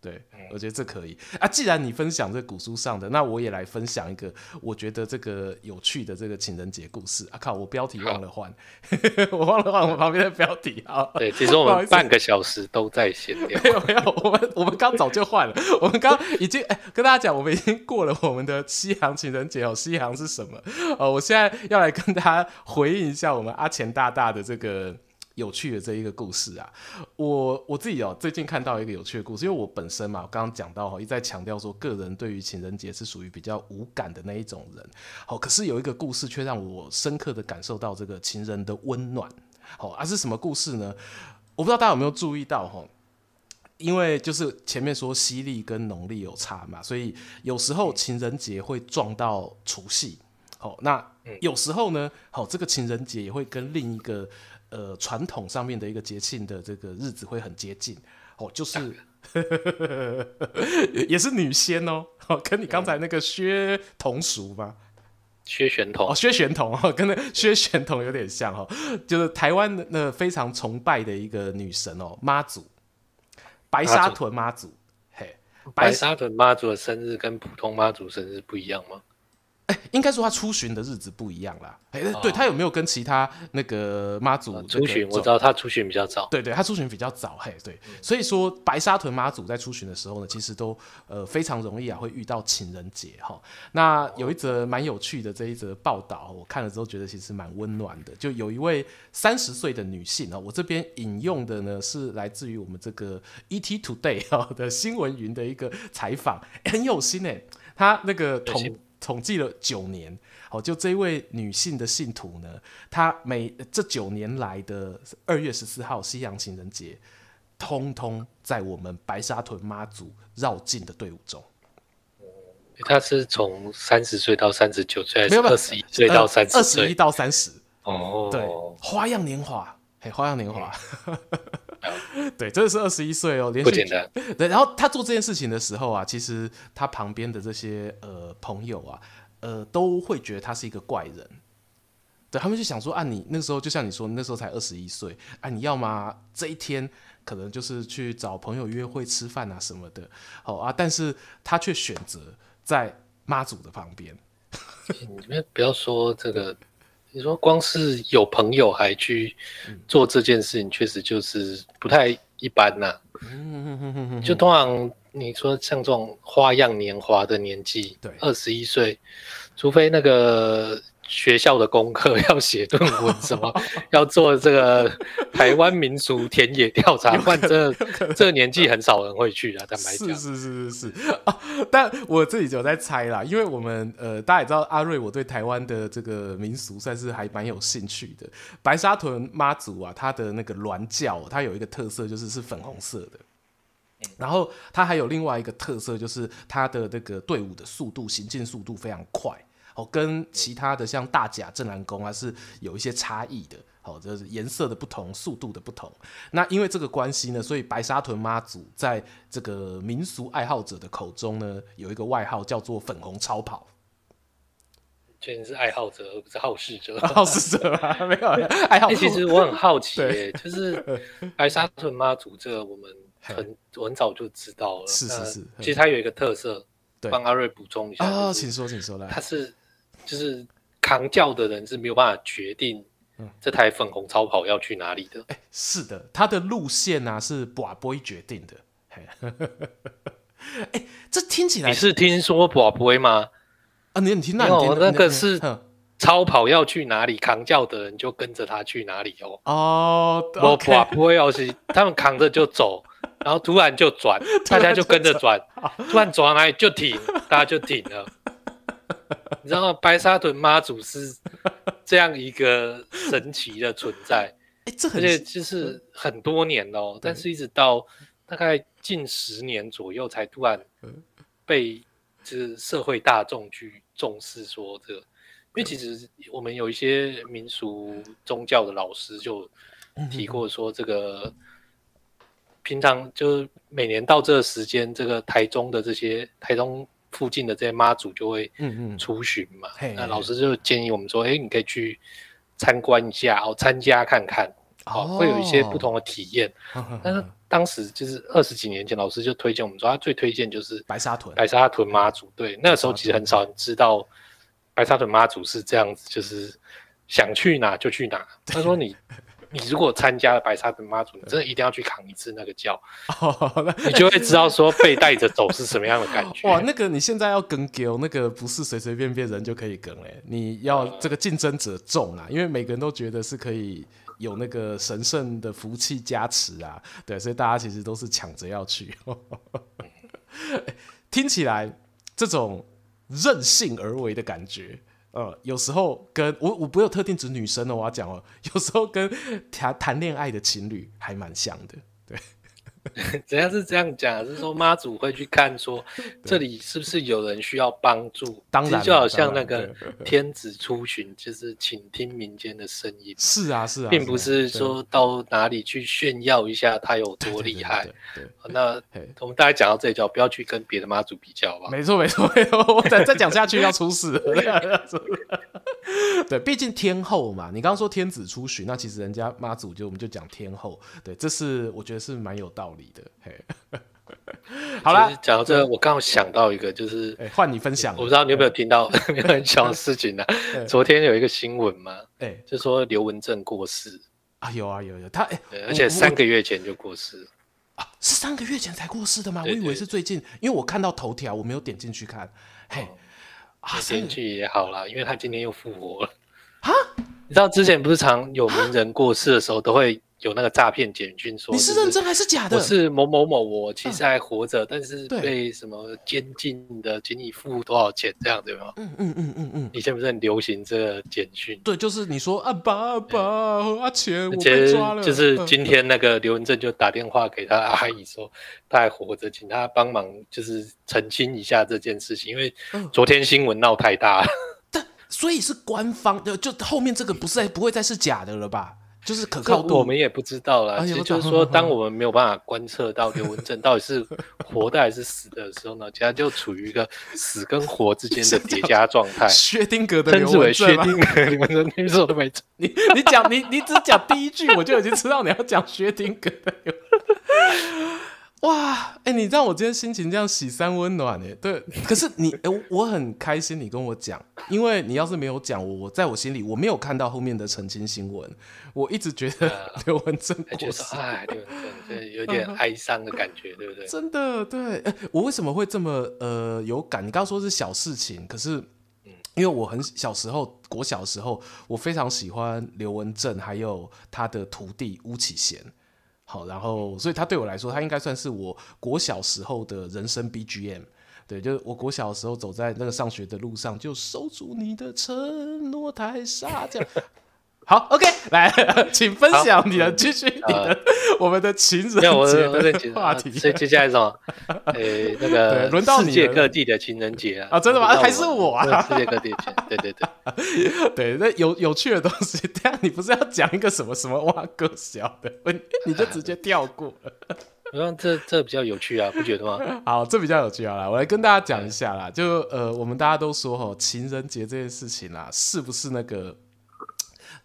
对，我觉得这可以啊。既然你分享这古书上的，那我也来分享一个我觉得这个有趣的这个情人节故事啊。靠，我标题忘了换，我忘了换我旁边的标题啊。对，其实我们半个小时都在闲聊。没有没有，我们我们刚早就换了，我们刚已经哎跟大家讲，我们已经过了我们的西洋情人节哦。西洋是什么？呃，我现在要来跟大家回应一下我们阿钱大大的这个。有趣的这一个故事啊，我我自己哦，最近看到一个有趣的故事，因为我本身嘛，我刚刚讲到哈，一再强调说，个人对于情人节是属于比较无感的那一种人，好，可是有一个故事却让我深刻的感受到这个情人的温暖，好，啊是什么故事呢？我不知道大家有没有注意到哈，因为就是前面说西历跟农历有差嘛，所以有时候情人节会撞到除夕，好，那有时候呢，好，这个情人节也会跟另一个。呃，传统上面的一个节庆的这个日子会很接近。哦，就是也是女仙哦，跟你刚才那个薛同熟吗？薛玄同。哦，薛玄同哦，跟那薛玄同有点像哦，就是台湾的那非常崇拜的一个女神哦，妈祖，白沙屯妈祖，嘿，白沙屯妈祖的生日跟普通妈祖生日不一样吗？哎，应该说他出巡的日子不一样啦。哎，对，他有没有跟其他那个妈祖出巡？我知道他出巡比较早。对对，他出巡比较早。嘿，对，所以说白沙屯妈祖在出巡的时候呢，其实都呃非常容易啊，会遇到情人节哈。那有一则蛮有趣的这一则报道，我看了之后觉得其实蛮温暖的。就有一位三十岁的女性啊，我这边引用的呢是来自于我们这个 ET Today 的新闻云的一个采访，很有心哎，她那个同。统计了九年，好，就这位女性的信徒呢，她每这九年来的二月十四号西洋情人节，通通在我们白沙屯妈祖绕境的队伍中。她是从三十岁到三十九岁，没有二十一岁到三十，二十一到三十。哦，对，花样年华，嘿，花样年华，对，真的是二十一岁哦，连续，不简单。对，然后他做这件事情的时候啊，其实他旁边的这些呃朋友啊，呃都会觉得他是一个怪人。对，他们就想说啊，你那个时候就像你说，那时候才二十一岁，啊，你要吗？这一天可能就是去找朋友约会吃饭啊什么的，好啊，但是他却选择在妈祖的旁边。你们不要说这个。你说光是有朋友还去做这件事情，确实就是不太一般呐、啊。就通常你说像这种花样年华的年纪，对，二十一岁，除非那个。学校的功课 要写论文，什么 要做这个台湾民俗田野调查，换这这个年纪很少人会去啊。坦白讲，是是是是是啊，但我自己就在猜啦，因为我们呃，大家也知道阿瑞，我对台湾的这个民俗算是还蛮有兴趣的。白沙屯妈祖啊，它的那个銮轿，它有一个特色就是是粉红色的，然后它还有另外一个特色就是它的那个队伍的速度行进速度非常快。哦，跟其他的像大甲镇南宫啊是有一些差异的，好，就是颜色的不同，速度的不同。那因为这个关系呢，所以白沙屯妈祖在这个民俗爱好者的口中呢，有一个外号叫做“粉红超跑”。确实是爱好者，而不是好事者。好事者啊，没有爱好者。其实我很好奇，就是白沙屯妈祖这个，我们很很早就知道了。是是是，其实它有一个特色，帮阿瑞补充一下啊，请说，请说来，它是。就是扛轿的人是没有办法决定这台粉红超跑要去哪里的。哎、欸，是的，它的路线呢、啊、是跋杯决定的。哎、欸，这听起来你是听说跋杯吗？啊，你你听那有那个是超跑要去哪里，扛轿的人就跟着他去哪里哦。哦，我跋杯要是他们扛着就走，然后突然就转，大家就跟着转，突然转哪里就停，大家就停了。你知道吗？白沙屯妈祖是这样一个神奇的存在，哎、欸，这很而且就是很多年了、喔，但是一直到大概近十年左右，才突然被就是社会大众去重视说这个，因为其实我们有一些民俗宗教的老师就提过说这个。平常就是每年到这个时间，这个台中的这些台中附近的这些妈祖就会出巡嘛。嗯嗯，那老师就建议我们说，哎、欸，你可以去参观一下，哦，参加看看，哦，会有一些不同的体验。哦、但是当时就是二十几年前，老师就推荐我们说，他最推荐就是白沙屯，白沙屯妈祖。对，那个时候其实很少人知道白沙屯妈祖是这样子，就是想去哪就去哪。他说你。你如果参加了白沙屯妈祖，你真的一定要去扛一次那个轿，哦、你就会知道说被带着走是什么样的感觉。哇，那个你现在要跟丢，那个不是随随便便人就可以跟哎，你要这个竞争者众啊，因为每个人都觉得是可以有那个神圣的福气加持啊，对，所以大家其实都是抢着要去。听起来这种任性而为的感觉。呃，有时候跟我我不有特定指女生的，我要讲哦，有时候跟谈谈恋爱的情侣还蛮像的，对。怎样是这样讲？是说妈祖会去看，说这里是不是有人需要帮助？当然，就好像那个天子出巡，就是倾听民间的声音。是啊，是啊，并不是说到哪里去炫耀一下他有多厉害。那我们大概讲到这里，就不要去跟别的妈祖比较吧。没错，没错，没错。我再再讲下去要出事了。对，毕竟天后嘛，你刚刚说天子出巡，那其实人家妈祖就我们就讲天后。对，这是我觉得是蛮有道理的。嘿，好了，讲到这个，我刚好想到一个，就是换你分享。我不知道你有没有听到 有很小的事情呢？昨天有一个新闻嘛，哎，就说刘文正过世啊，有啊有有，他哎，而且三个月前就过世啊，是三个月前才过世的吗？我以为是最近，因为我看到头条，我没有点进去看。嘿，啊，进去也好啦，因为他今天又复活了啊。你知道之前不是常有名人过世的时候都会。有那个诈骗简讯说，你是认真还是假的？我是某某某，我其实还活着，但是被什么监禁的，请你付多少钱这样对吗？嗯嗯嗯嗯嗯。以前不是很流行这个简讯？对，就是你说阿爸阿爸阿钱我被抓了。就是今天那个刘文正就打电话给他阿姨说他还活着，请他帮忙就是澄清一下这件事情，因为昨天新闻闹太大了。但所以是官方的，就后面这个不是不会再是假的了吧？就是可靠度，我们也不知道啦。其实就是说，当我们没有办法观测到刘文正到底是 活的还是死的时候呢，其他就处于一个死跟活之间的 叠加状态。薛丁格的刘文正薛丁格，你们说你说的没错。你你讲你你只讲第一句，我就已经知道你要讲薛丁格的刘。哇，哎、欸，你让我今天心情这样喜三温暖哎，对，可是你，哎、欸，我很开心你跟我讲，因为你要是没有讲我，我在我心里我没有看到后面的澄清新闻，我一直觉得刘文正过世，哎，刘文正对，有点 哀伤的感觉，对不对？真的，对，哎、欸，我为什么会这么呃有感？你刚刚说是小事情，可是，因为我很小时候，国小的时候，我非常喜欢刘文正，还有他的徒弟巫启贤。好，然后，所以他对我来说，他应该算是我国小时候的人生 BGM。对，就是我国小的时候走在那个上学的路上，就守住你的承诺太傻这样。好，OK，来，请分享你的继续你的 我们的情人节的 话题。所以接下来是什么？诶，那个轮到世界各地的情人节啊！啊，真的吗？还是我啊？世界各地的情，对对对对，那有有趣的东西。等下你不是要讲一个什么什么哇个小的，你就直接跳过了。我说这这比较有趣啊，不觉得吗？好，这比较有趣啊，来，我来跟大家讲一下啦。就呃，我们大家都说哈，情人节这件事情啦，是不是那个？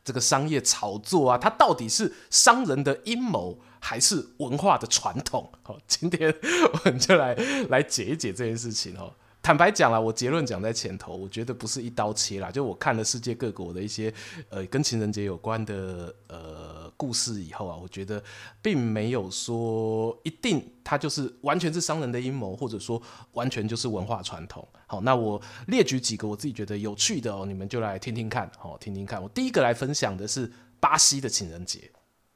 这个商业炒作啊，它到底是商人的阴谋，还是文化的传统？好，今天我们就来来解一解这件事情哦。坦白讲啦，我结论讲在前头，我觉得不是一刀切啦。就我看了世界各国的一些呃跟情人节有关的呃故事以后啊，我觉得并没有说一定它就是完全是商人的阴谋，或者说完全就是文化传统。好，那我列举几个我自己觉得有趣的哦，你们就来听听看，好，听听看。我第一个来分享的是巴西的情人节，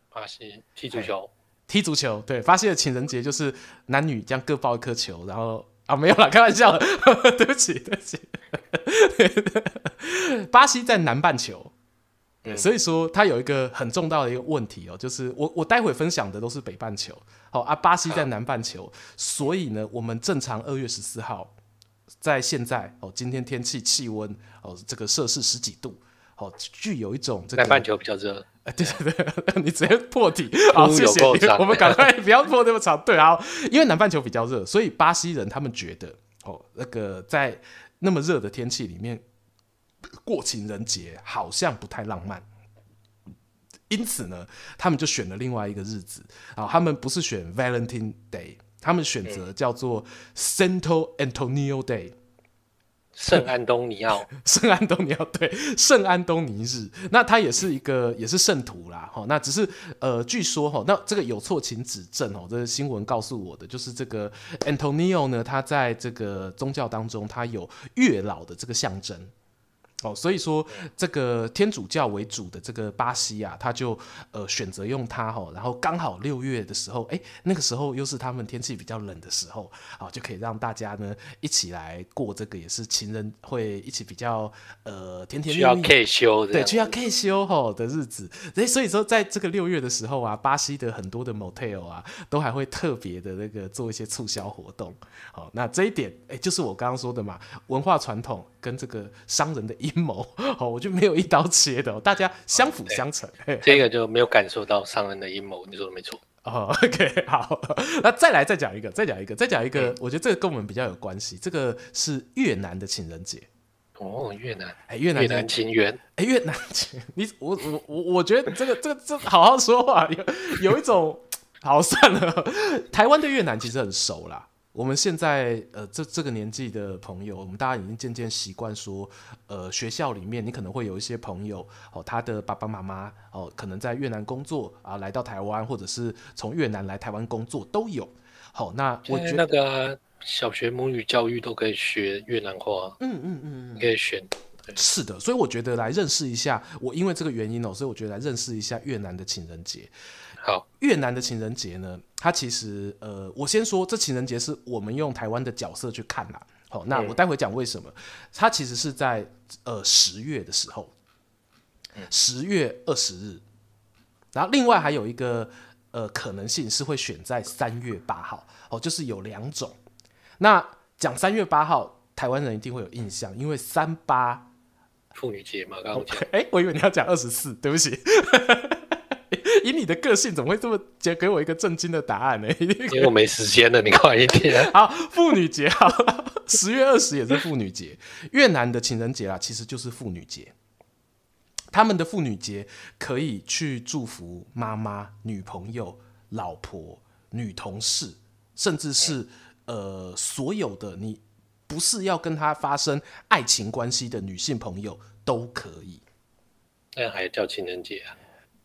巴西踢足球，踢足球，对，巴西的情人节就是男女这样各抱一颗球，然后。啊，没有啦，开玩笑的，对不起，对不起。巴西在南半球，嗯、所以说它有一个很重大的一个问题哦，就是我我待会分享的都是北半球，好啊，巴西在南半球，所以呢，我们正常二月十四号，在现在哦，今天天气气温哦，这个摄氏十几度，哦，具有一种这个南半球比较热。哎，对对对，你直接破题，好，谢谢。我们赶快不要破那么长，对啊，因为南半球比较热，所以巴西人他们觉得，哦，那个在那么热的天气里面过情人节好像不太浪漫，因此呢，他们就选了另外一个日子啊，他们不是选 Valentine Day，他们选择叫做 Santo Antonio Day。圣安东尼奥，圣安东尼奥，对，圣安东尼日，那他也是一个，也是圣徒啦，哈，那只是，呃，据说哈，那这个有错请指正哦，这是新闻告诉我的，就是这个 Antonio 呢，他在这个宗教当中，他有月老的这个象征。哦，所以说这个天主教为主的这个巴西啊，他就呃选择用它哈，然后刚好六月的时候，哎，那个时候又是他们天气比较冷的时候，好，就可以让大家呢一起来过这个也是情人会一起比较呃甜甜蜜蜜。需要 K 休对，需要 K 休哈的日子，哎，所以说在这个六月的时候啊，巴西的很多的 motel 啊，都还会特别的那个做一些促销活动，好，那这一点哎就是我刚刚说的嘛，文化传统跟这个商人的阴谋，好，我就没有一刀切的，大家相辅相成。哦、这个就没有感受到商人的阴谋，你说的没错。哦，OK，好，那再来再讲一个，再讲一个，再讲一个，嗯、我觉得这个跟我们比较有关系。这个是越南的情人节。哦，越南，哎，越南越南情缘，哎，越南情，你我我我我觉得这个这个这好好说话，有有一种，好算了，台湾对越南其实很熟啦。我们现在呃，这这个年纪的朋友，我们大家已经渐渐习惯说，呃，学校里面你可能会有一些朋友哦，他的爸爸妈妈哦，可能在越南工作啊，来到台湾，或者是从越南来台湾工作都有。好，那我觉得那个小学母语教育都可以学越南话，嗯嗯嗯，你可以选。是的，所以我觉得来认识一下，我因为这个原因哦，所以我觉得来认识一下越南的情人节。好，越南的情人节呢，它其实呃，我先说这情人节是我们用台湾的角色去看啦。好，那我待会讲为什么。嗯、它其实是在呃十月的时候，十月二十日。然后另外还有一个呃可能性是会选在三月八号。哦，就是有两种。那讲三月八号，台湾人一定会有印象，因为三八妇女节嘛，刚刚讲。哎、欸，我以为你要讲二十四，对不起。以你的个性，怎么会这么给给我一个震惊的答案呢？因为我没时间了，你快一点。好，妇女节，好，十月二十也是妇女节。越南的情人节啊，其实就是妇女节。他们的妇女节可以去祝福妈妈、女朋友、老婆、女同事，甚至是呃所有的你不是要跟他发生爱情关系的女性朋友都可以。那还叫情人节啊？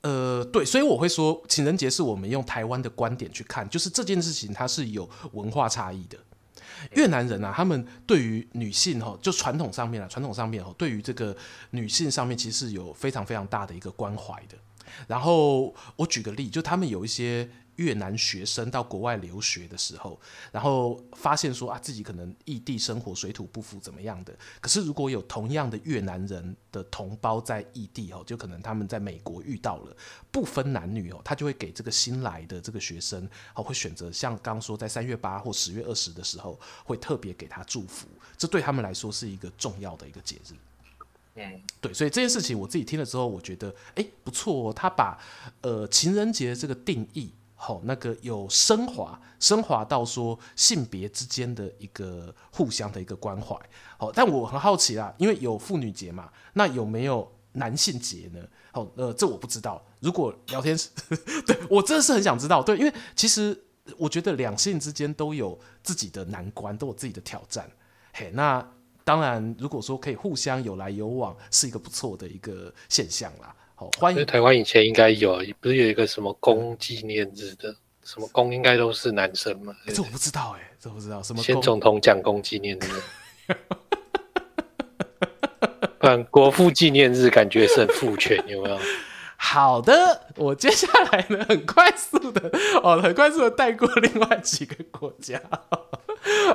呃，对，所以我会说，情人节是我们用台湾的观点去看，就是这件事情它是有文化差异的。越南人啊，他们对于女性哈，就传统上面啊，传统上面哦，对于这个女性上面，其实是有非常非常大的一个关怀的。然后我举个例，就他们有一些。越南学生到国外留学的时候，然后发现说啊，自己可能异地生活水土不服怎么样的。可是如果有同样的越南人的同胞在异地哦，就可能他们在美国遇到了，不分男女哦，他就会给这个新来的这个学生哦，会选择像刚刚说在三月八或十月二十的时候，会特别给他祝福。这对他们来说是一个重要的一个节日。对，所以这件事情我自己听了之后，我觉得哎不错，他把呃情人节这个定义。好、那个有升华，升华到说性别之间的一个互相的一个关怀。好、但我很好奇啦，因为有妇女节嘛，那有没有男性节呢？好、呃，这我不知道。如果聊天，对我真的是很想知道。对，因为其实我觉得两性之间都有自己的难关，都有自己的挑战。嘿，那当然，如果说可以互相有来有往，是一个不错的一个现象啦。好，欢迎。台湾以前应该有，不是有一个什么公纪念日的？什么公应该都是男生嘛？欸、这我不知道哎、欸，这我不知道什么。先总统讲公纪念日，不然国父纪念日感觉是很父权，有没有？好的，我接下来呢，很快速的 哦，很快速的带过另外几个国家。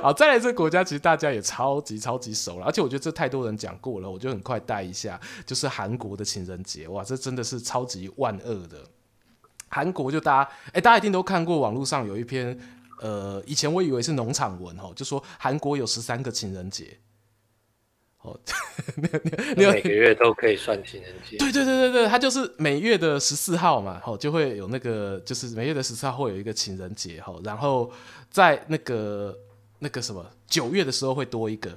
好，再来这个国家，其实大家也超级超级熟了，而且我觉得这太多人讲过了，我就很快带一下，就是韩国的情人节，哇，这真的是超级万恶的。韩国就大家，哎、大家一定都看过网络上有一篇，呃，以前我以为是农场文哦，就说韩国有十三个情人节。哦，你每个月都可以算情人节。对对对对对，它就是每月的十四号嘛，哦，就会有那个，就是每月的十四号会有一个情人节，哦，然后在那个那个什么九月的时候会多一个，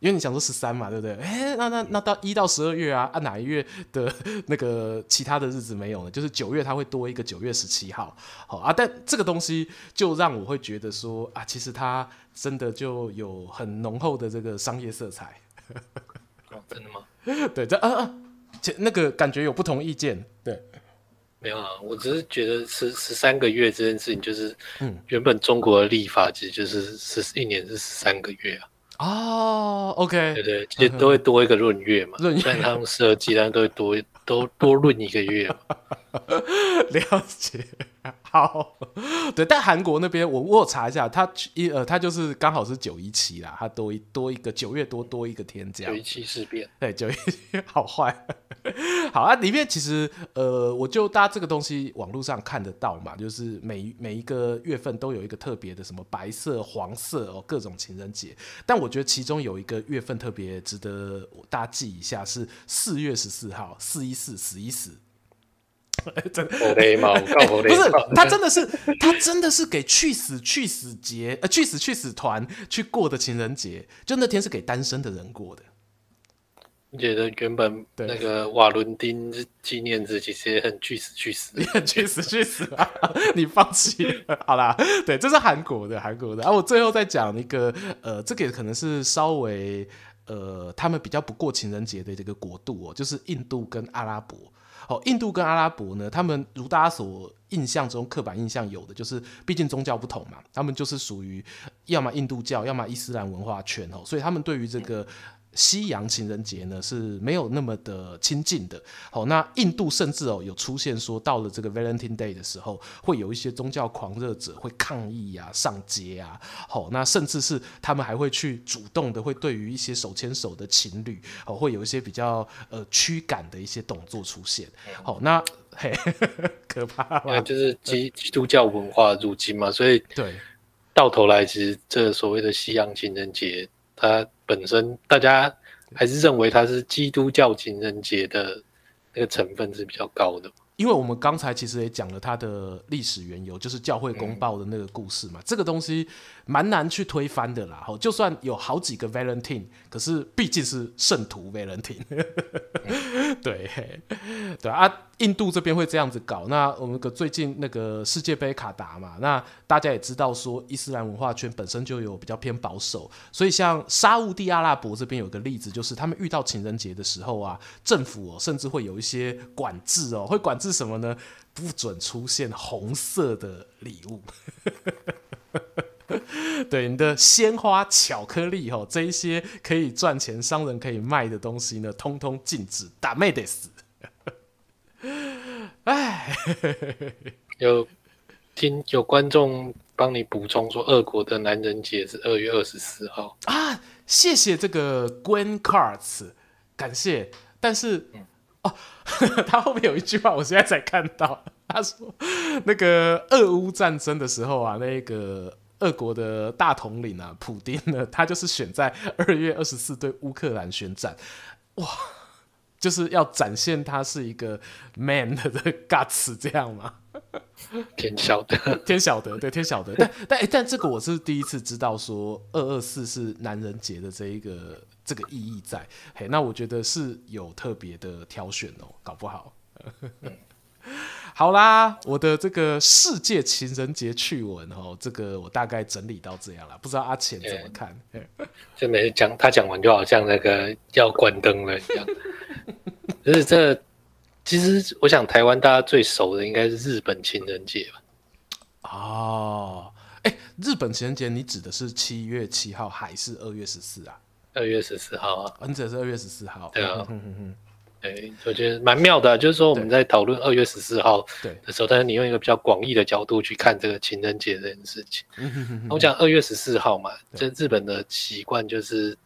因为你想说十三嘛，对不对？哎，那那那到一到十二月啊，按哪一月的那个其他的日子没有呢？就是九月它会多一个九月十七号，好啊，但这个东西就让我会觉得说啊，其实它真的就有很浓厚的这个商业色彩。哦，真的吗？对，这啊啊，那个感觉有不同意见。对，没有啊，我只是觉得十十三个月这件事情，就是嗯，原本中国的立法其实就是十一年是十三个月啊。哦，OK，对对，其实都会多一个闰月嘛，虽然他们设计，但都会多都多闰一个月嘛。了解。好，对，但韩国那边我我有查一下，他一呃，他就是刚好是九一七啦，他多一多一个九月多多一个天这样。九一七事变，对，九一七好坏。好啊，里面其实呃，我就大家这个东西网络上看得到嘛，就是每每一个月份都有一个特别的什么白色、黄色哦，各种情人节。但我觉得其中有一个月份特别值得大家记一下，是四月十四号，四一四，死一死。真的，不是他真的是他真的是给去死去死节呃去死去死团去过的情人节，就那天是给单身的人过的。你觉得原本那个瓦伦丁纪念日其实也很去死去死，也很去死去死啊！你放弃，好啦，对，这是韩国的韩国的。然后我最后再讲一个呃，这个可能是稍微呃他们比较不过情人节的这个国度哦，就是印度跟阿拉伯。哦，印度跟阿拉伯呢，他们如大家所印象中刻板印象有的，就是毕竟宗教不同嘛，他们就是属于要么印度教，要么伊斯兰文化圈哦，所以他们对于这个。西洋情人节呢是没有那么的亲近的。好，那印度甚至哦有出现说，到了这个 Valentine Day 的时候，会有一些宗教狂热者会抗议啊、上街啊。好，那甚至是他们还会去主动的会对于一些手牵手的情侣，哦，会有一些比较呃驱赶的一些动作出现。好，那 嘿，可怕吗？就是基基督教文化入侵嘛，所以对，到头来其实这所谓的西洋情人节。它本身，大家还是认为它是基督教情人节的那个成分是比较高的。因为我们刚才其实也讲了它的历史缘由，就是教会公报的那个故事嘛，嗯、这个东西蛮难去推翻的啦。就算有好几个 Valentine，可是毕竟是圣徒 Valentine。对对啊，印度这边会这样子搞。那我们个最近那个世界杯卡达嘛，那大家也知道说伊斯兰文化圈本身就有比较偏保守，所以像沙乌地阿拉伯这边有个例子，就是他们遇到情人节的时候啊，政府哦甚至会有一些管制哦，会管制。什么呢？不准出现红色的礼物。对，你的鲜花、巧克力，吼，这一些可以赚钱、商人可以卖的东西呢，通通禁止。打妹得死。哎，有听有观众帮你补充说，俄国的男人节是二月二十四号啊！谢谢这个 Gwen Cards，感谢。但是。嗯哦，他后面有一句话，我现在才看到。他说，那个俄乌战争的时候啊，那个俄国的大统领啊，普丁呢，他就是选在二月二十四对乌克兰宣战。哇，就是要展现他是一个 man 的 guts，这样吗？天晓得，天晓得，对，天晓得。但但、欸、但这个我是第一次知道，说二二四是男人节的这一个。这个意义在，嘿，那我觉得是有特别的挑选哦，搞不好。好啦，我的这个世界情人节趣闻哦，这个我大概整理到这样了，不知道阿钱怎么看？就每次讲他讲完，就好像那个要关灯了一样。就是这，其实我想台湾大家最熟的应该是日本情人节吧？哦，哎，日本情人节你指的是七月七号还是二月十四啊？二月十四号啊，你指的是二月十四号。对啊，对，我觉得蛮妙的，就是说我们在讨论二月十四号的时候，但是你用一个比较广义的角度去看这个情人节这件事情。我讲二月十四号嘛，这日本的习惯就是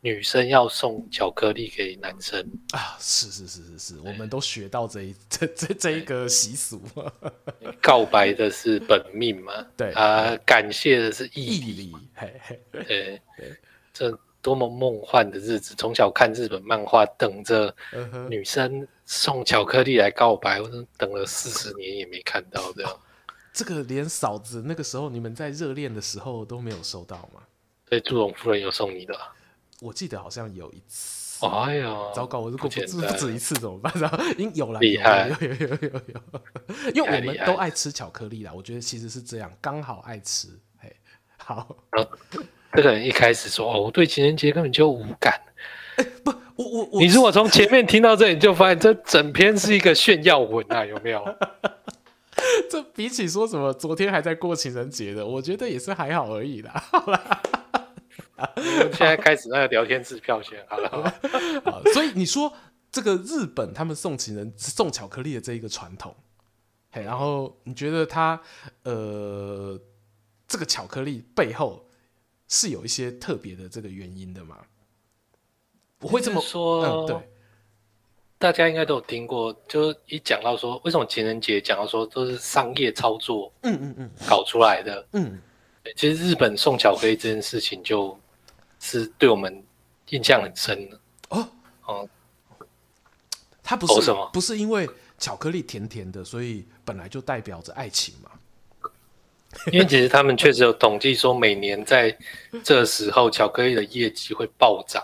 女生要送巧克力给男生啊，是是是是是，我们都学到这一这这这一个习俗。告白的是本命嘛，对。啊，感谢的是毅力，嘿嘿，对对，这。多么梦幻的日子！从小看日本漫画，等着女生送巧克力来告白，我等了四十年也没看到这样。哦，这个连嫂子那个时候你们在热恋的时候都没有收到吗？所以祝融夫人有送你的？我记得好像有一次。哎呀，糟糕！我如果不不不止一次怎么办？然后应 有了，厉害，有有有有有，有。因为我们都爱吃巧克力啦，我觉得其实是这样，刚好爱吃。嘿，好。这个人一开始说：“哦，我对情人节根本就无感。欸”不，我我我，你如果从前面听到这里，你就发现这整篇是一个炫耀文啊，有没有？这比起说什么昨天还在过情人节的，我觉得也是还好而已啦。好啦，现在开始那个聊天支票先好了。好，所以你说这个日本他们送情人送巧克力的这一个传统，嘿，然后你觉得他呃这个巧克力背后？是有一些特别的这个原因的吗？我会这么说，嗯，对，大家应该都有听过，就一讲到说为什么情人节讲到说都是商业操作，嗯嗯嗯，搞出来的，嗯，其实日本送巧克力这件事情就是对我们印象很深的哦。哦，它不是什么，不是因为巧克力甜甜的，所以本来就代表着爱情嘛。因为其实他们确实有统计说，每年在这时候巧克力的业绩会暴涨。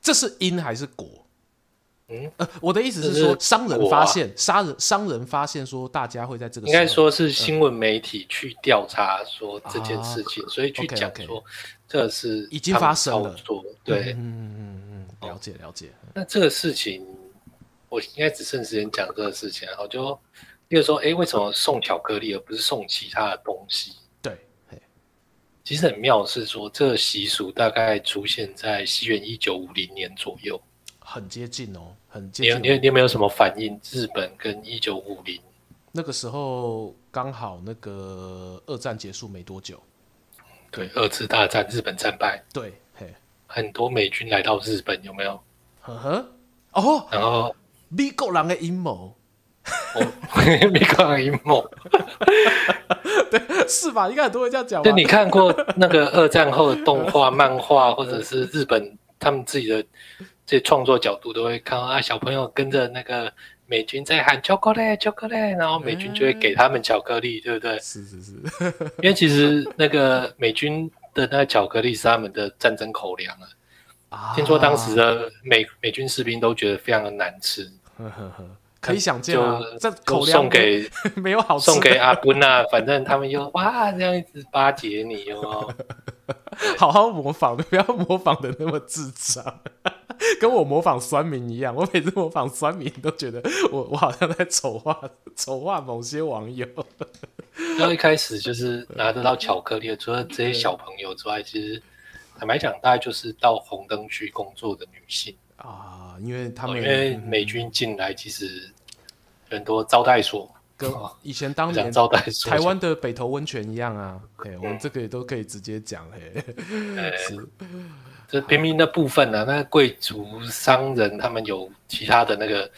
这是因还是果？嗯，呃，我的意思是说，商人发现，商人商人发现说，大家会在这个应该说是新闻媒体去调查说这件事情，所以去讲说这是已经发生了。对，嗯嗯嗯嗯，了解了解。那这个事情，我应该只剩时间讲这个事情，然后就。比如说，哎，为什么送巧克力而不是送其他的东西？对，其实很妙的是说，这个习俗大概出现在西元一九五零年左右，很接近哦，很接近哦。你你你有没有什么反应？日本跟一九五零那个时候刚好那个二战结束没多久，对，二次大战日本战败，对，嘿，很多美军来到日本，有没有？呵呵，哦，然后美国人的阴谋。哦，美国人阴谋，对，是吧？应该很多人这样讲。就你看过那个二战后的动画、漫画，或者是日本他们自己的这些创作角度，都会看到啊，小朋友跟着那个美军在喊巧克力、巧克力，然后美军就会给他们巧克力，对不对？是是是，因为其实那个美军的那个巧克力是他们的战争口粮啊。听说当时的美美军士兵都觉得非常的难吃。呵呵呵。可以想见啊，这口送给 没有好送给阿布娜，反正他们又哇这样一直巴结你哦，好好模仿的，不要模仿的那么智障，跟我模仿酸民一样。我每次模仿酸民都觉得我我好像在丑化丑化某些网友。然后一开始就是拿得到巧克力的，除了这些小朋友之外，其实坦白讲，大概就是到红灯区工作的女性啊，因为他们、哦、因为美军进来，其实很多招待所。跟以前当年招待所。台湾的北投温泉一样啊，对，我们这个也都可以直接讲，嘿，是。这平民的部分呢、啊，那贵族商人他们有其他的那个。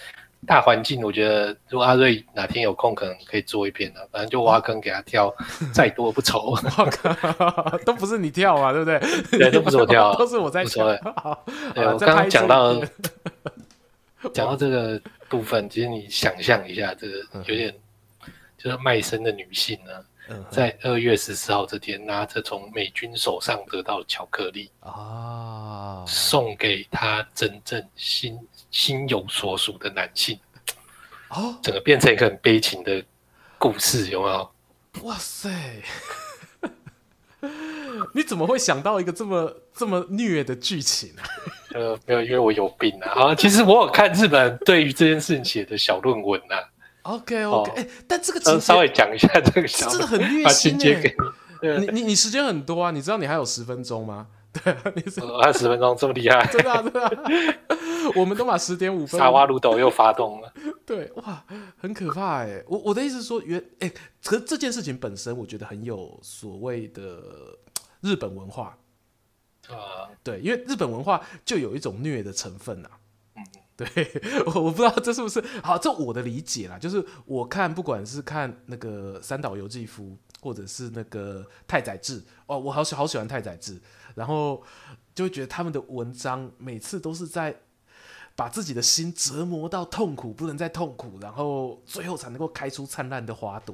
大环境，我觉得如果阿瑞哪天有空，可能可以做一篇的，反正就挖坑给他跳，再多不愁。挖坑都不是你跳嘛，对不对？对，都不是我跳，都是我在跳。对，我刚刚讲到讲到这个部分，其实你想象一下，这个有点就是卖身的女性呢，在二月十四号这天，拿着从美军手上得到巧克力啊，送给她真正心。心有所属的男性，哦，整个变成一个很悲情的故事，有没有？哇塞！你怎么会想到一个这么这么虐的剧情啊？呃，没有，因为我有病啊！啊，其实我有看日本对于这件事情写的小论文呐、啊。OK OK，哎、哦欸，但这个情节稍微讲一下这个小，真的很虐心、欸。你你你时间很多啊？你知道你还有十分钟吗？对啊，你说二十分钟这么厉害，真的啊，真的啊。我们都把十点五分，沙瓦鲁斗又发动了。对，哇，很可怕哎。我我的意思是说，原哎，可是这件事情本身，我觉得很有所谓的日本文化啊。对，因为日本文化就有一种虐的成分呐。嗯，对，我我不知道这是不是好，这我的理解啦。就是我看，不管是看那个三岛由纪夫，或者是那个太宰治，哦，我好喜好喜欢太宰治，然后就会觉得他们的文章每次都是在。把自己的心折磨到痛苦，不能再痛苦，然后最后才能够开出灿烂的花朵，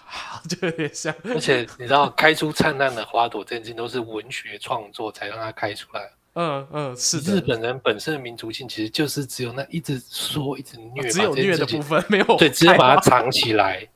就有点像。而且你知道，开出灿烂的花朵，这件都是文学创作才让它开出来。嗯嗯，是日本人本身的民族性，其实就是只有那一直说、一直虐，只有虐的部分，没有对，只有把它藏起来。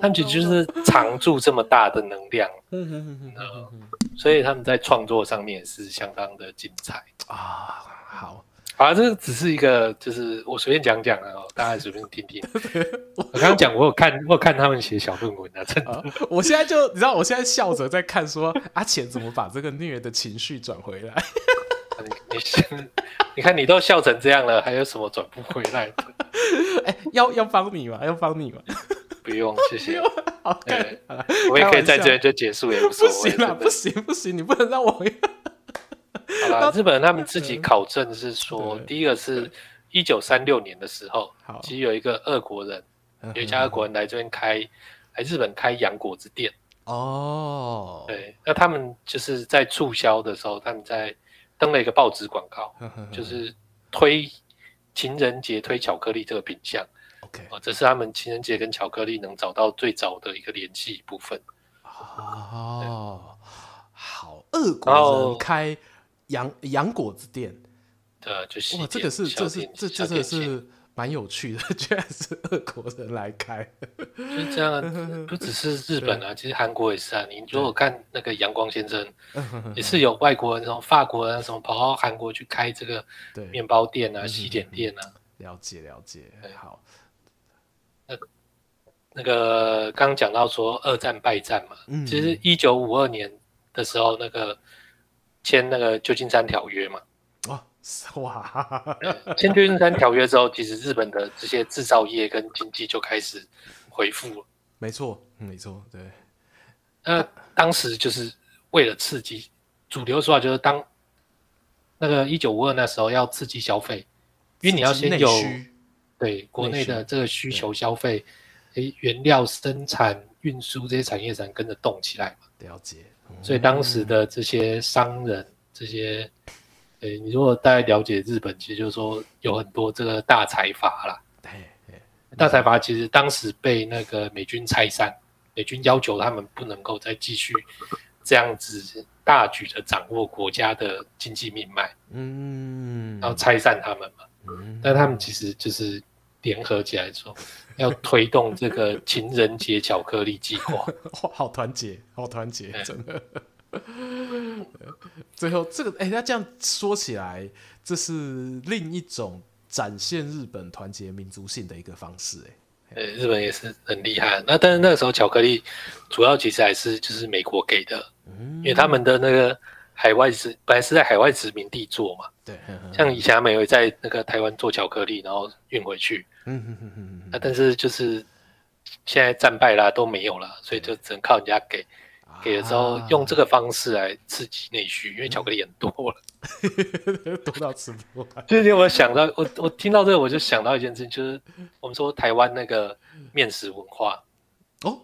他们其实就是藏住这么大的能量。嗯所以他们在创作上面也是相当的精彩啊。好。啊，这个只是一个，就是我随便讲讲啊，大家随便听听。我刚刚讲，我有看，我有看他们写小论文啊，真的。啊、我现在就，你知道，我现在笑着在看，说阿浅怎么把这个虐的情绪转回来。你你，你看你都笑成这样了，还有什么转不回来的？哎、欸，要要帮你吗？要帮你吗？不用，谢谢。好，我也可以在这边就结束，也无所谓。不行了，不行不行，你不能让我。好了，日本人他们自己考证是说，第一个是一九三六年的时候，其实有一个俄国人，有一家俄国人来这边开，来日本开洋果子店。哦，对，那他们就是在促销的时候，他们在登了一个报纸广告，就是推情人节推巧克力这个品项。OK，这是他们情人节跟巧克力能找到最早的一个联系部分。哦，好，俄国人开。洋洋果子店，对，就是哇，这个是这是这这个是蛮有趣的，居然是俄国人来开，就是这样，不只是日本啊，其实韩国也是啊。你如果看那个阳光先生，也是有外国人，什么法国人什么跑到韩国去开这个面包店啊、西点店啊。了解了解，好。那那个刚刚讲到说二战败战嘛，其实一九五二年的时候那个。签那个旧金山条约嘛？哦，哇！签旧金山条约之后，其实日本的这些制造业跟经济就开始恢复了。没错，没错，对。那当时就是为了刺激，主流说法就是当那个一九五二那时候要刺激消费，因为你要先有对国内的这个需求消费，诶，原料生产、运输这些产业才能跟着动起来嘛。了解。所以当时的这些商人，这些，诶，你如果大概了解日本，其实就是说有很多这个大财阀啦。对，大财阀其实当时被那个美军拆散，美军要求他们不能够再继续这样子大举的掌握国家的经济命脉，嗯，然后拆散他们嘛。嗯，但他们其实就是联合起来说。要推动这个情人节巧克力计划，好团结，好团结，真的。最后这个，哎、欸，那这样说起来，这是另一种展现日本团结民族性的一个方式，哎，日本也是很厉害。那但是那个时候巧克力主要其实还是就是美国给的，嗯、因为他们的那个海外殖本来是在海外殖民地做嘛，对，像以前他们也会在那个台湾做巧克力，然后运回去。嗯嗯嗯嗯嗯，但是就是现在战败啦，都没有了，所以就只能靠人家给，给了之后用这个方式来刺激内需，因为巧克力很多了，多到吃不完。最近我想到，我我听到这个，我就想到一件事情，就是我们说台湾那个面食文化。哦，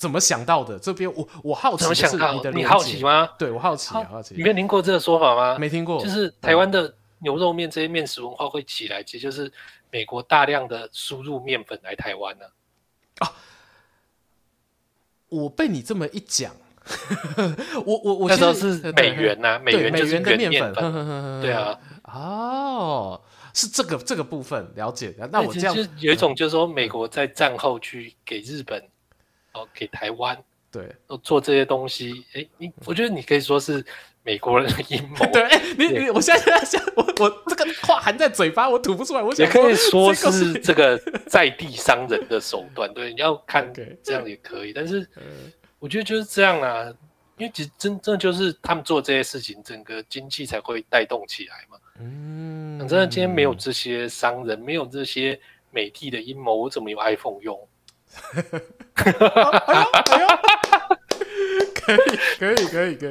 怎怎么想到的？这边我我好奇，怎么想到的？你好奇吗？对我好奇，好奇。你没听过这个说法吗？没听过，就是台湾的牛肉面这些面食文化会起来，其实就是。美国大量的输入面粉来台湾呢？啊，我被你这么一讲，我我我那时候是美元呐、啊，美元就是元的面粉，对啊，哦，是这个这个部分了解的。那我这样就有一种就是说，美国在战后去给日本，哦，给台湾，对，做这些东西，哎，你我觉得你可以说是。美国人的阴谋，对，哎，你你，我现在在想，我我这个话含在嘴巴，我吐不出来。我想也可以说是这个在地商人的手段，对，你要看这样也可以，但是我觉得就是这样啊，因为其实真正就是他们做这些事情，整个经济才会带动起来嘛。嗯，真的今天没有这些商人，没有这些美帝的阴谋，我怎么有 iPhone 用？哎哎、可以，可以，可以，可以。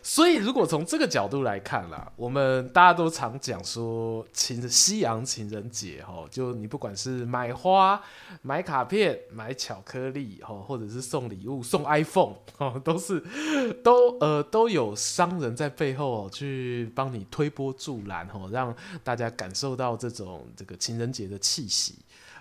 所以，如果从这个角度来看啦，我们大家都常讲说情西洋情人节哈，就你不管是买花、买卡片、买巧克力哈，或者是送礼物、送 iPhone 哦，都是都呃都有商人在背后去帮你推波助澜哈，让大家感受到这种这个情人节的气息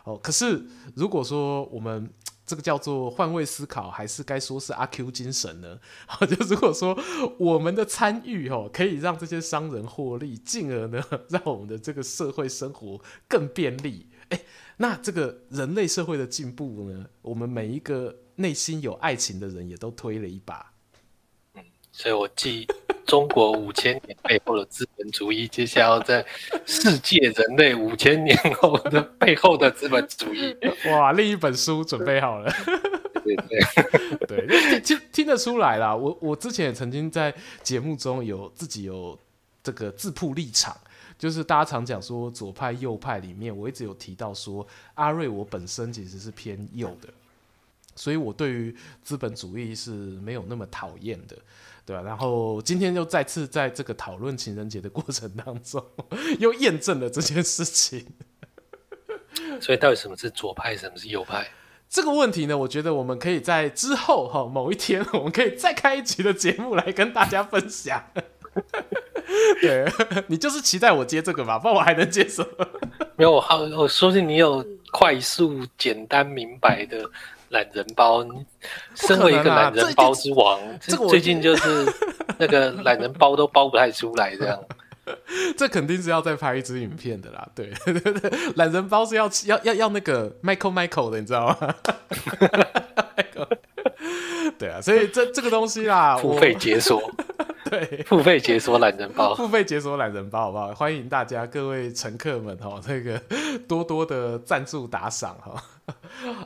哦。可是，如果说我们 这个叫做换位思考，还是该说是阿 Q 精神呢？好，就如果说我们的参与哦，可以让这些商人获利，进而呢，让我们的这个社会生活更便利。诶，那这个人类社会的进步呢，我们每一个内心有爱情的人也都推了一把。嗯，所以我记。中国五千年背后的资本主义，接下来要在世界人类五千年后的背后的资本主义。哇，另一本书准备好了。对对对，对，听听得出来啦。我我之前也曾经在节目中有自己有这个自曝立场，就是大家常讲说左派右派里面，我一直有提到说阿瑞我本身其实是偏右的，所以我对于资本主义是没有那么讨厌的。对啊，然后今天又再次在这个讨论情人节的过程当中，又验证了这件事情。所以到底什么是左派，什么是右派？这个问题呢，我觉得我们可以在之后哈某一天，我们可以再开一集的节目来跟大家分享。对，你就是期待我接这个吧，不然我还能接什么？没有，我好，我说是你有快速、简单、明白的。懒人包，身为一个懒人包之王，这个最近就是那个 懒人包都包不太出来，这样。这肯定是要再拍一支影片的啦，对对对，懒人包是要要要要那个 Michael Michael 的，你知道吗？对啊，所以这这个东西啦，付费解锁，对，付费解锁懒人包，付费解锁懒人包，好不好？欢迎大家各位乘客们哈，那个多多的赞助打赏哈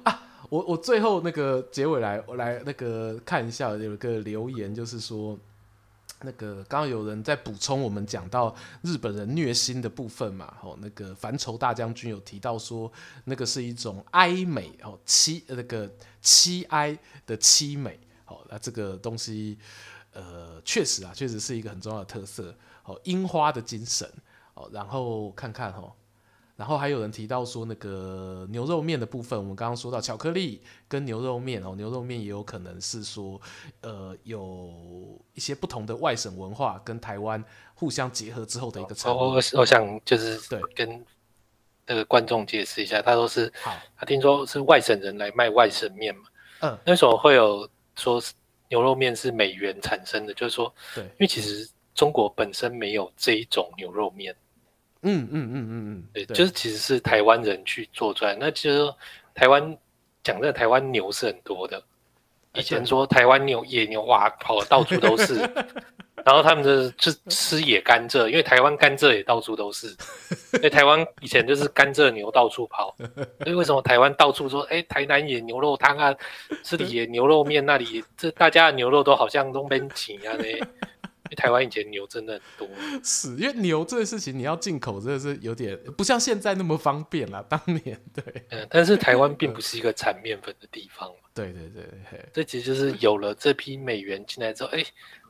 啊。我我最后那个结尾来我来那个看一下，有一个留言就是说，那个刚刚有人在补充我们讲到日本人虐心的部分嘛，吼，那个凡愁大将军有提到说，那个是一种哀美哦，凄那个凄哀的凄美，好，那这个东西呃确实啊，确实是一个很重要的特色，哦，樱花的精神，哦，然后看看哦。然后还有人提到说，那个牛肉面的部分，我们刚刚说到巧克力跟牛肉面哦，牛肉面也有可能是说，呃，有一些不同的外省文化跟台湾互相结合之后的一个产物。我我我想就是对跟那个观众解释一下，他说是好，他听说是外省人来卖外省面嘛，嗯，那为什么会有说牛肉面是美元产生的？就是说，对，因为其实中国本身没有这一种牛肉面。嗯嗯嗯嗯嗯，对，就是其实是台湾人去做出来。那其实台湾讲的台湾牛是很多的，以前说台湾牛野牛哇跑的到处都是，然后他们就是就吃野甘蔗，因为台湾甘蔗也到处都是，所以台湾以前就是甘蔗牛到处跑。所以为什么台湾到处说，哎，台南野牛肉汤啊，这里野牛肉面，那里这大家的牛肉都好像都没钱啊嘞。台湾以前牛真的很多，是因为牛这个事情你要进口真的是有点不像现在那么方便啦。当年对，嗯，但是台湾并不是一个产面粉的地方嘛。对对对，这其实就是有了这批美元进来之后，哎，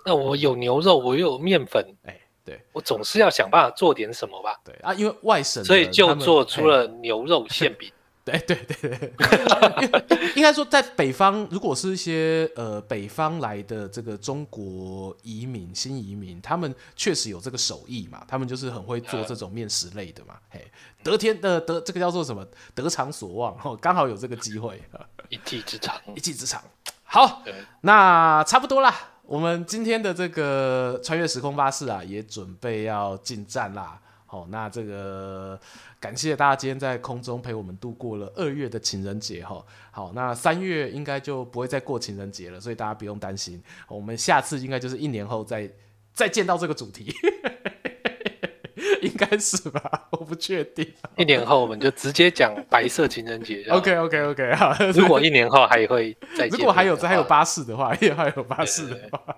那我有牛肉，我又有面粉，哎，对，我总是要想办法做点什么吧？对啊，因为外省，所以就做出了牛肉馅饼。对对对对，应该说在北方，如果是一些呃北方来的这个中国移民、新移民，他们确实有这个手艺嘛，他们就是很会做这种面食类的嘛。嘿，得天的得这个叫做什么？得偿所望，哦，刚好有这个机会，一技之长，一技之长。好，那差不多啦，我们今天的这个穿越时空巴士啊，也准备要进站啦。好，那这个。感谢大家今天在空中陪我们度过了二月的情人节哈。好，那三月应该就不会再过情人节了，所以大家不用担心。我们下次应该就是一年后再再见到这个主题。应该是吧？我不确定。一年后我们就直接讲白色情人节。OK OK OK 好。如果一年后还会再见，如果还有还有巴士的话，也还有巴士的话。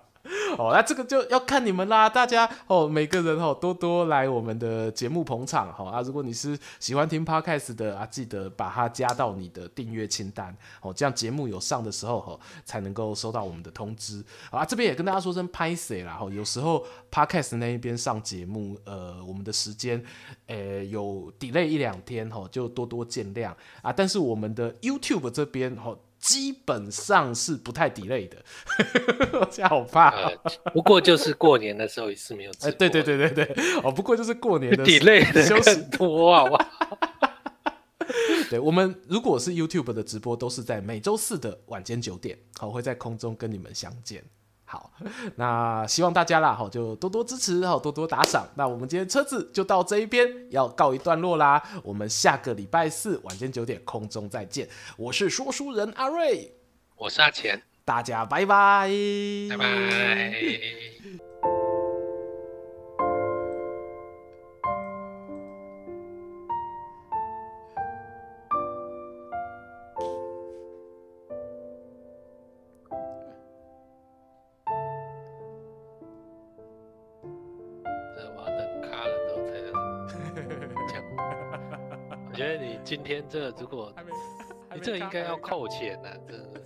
哦，那这个就要看你们啦，大家哦，每个人哦多多来我们的节目捧场哈啊！如果你是喜欢听 Podcast 的啊，记得把它加到你的订阅清单哦，这样节目有上的时候哈，才能够收到我们的通知啊。这边也跟大家说声拍谢啦哈，有时候 Podcast 那一边上节目，呃，我们的时间、呃、有 delay 一两天哈，就多多见谅啊。但是我们的 YouTube 这边哈。基本上是不太 delay 的，我这样好怕。不过就是过年的时候一次没有直播。哎、欸，对对对对对，哦，不过就是过年的 delay 的休息多好不好？对，我们如果是 YouTube 的直播，都是在每周四的晚间九点，好，会在空中跟你们相见。好，那希望大家啦，好，就多多支持，好，多多打赏。那我们今天车子就到这一边，要告一段落啦。我们下个礼拜四晚间九点空中再见。我是说书人阿瑞，我是阿钱，大家拜拜，拜拜。这个如果，你这个应该要扣钱呢，真的。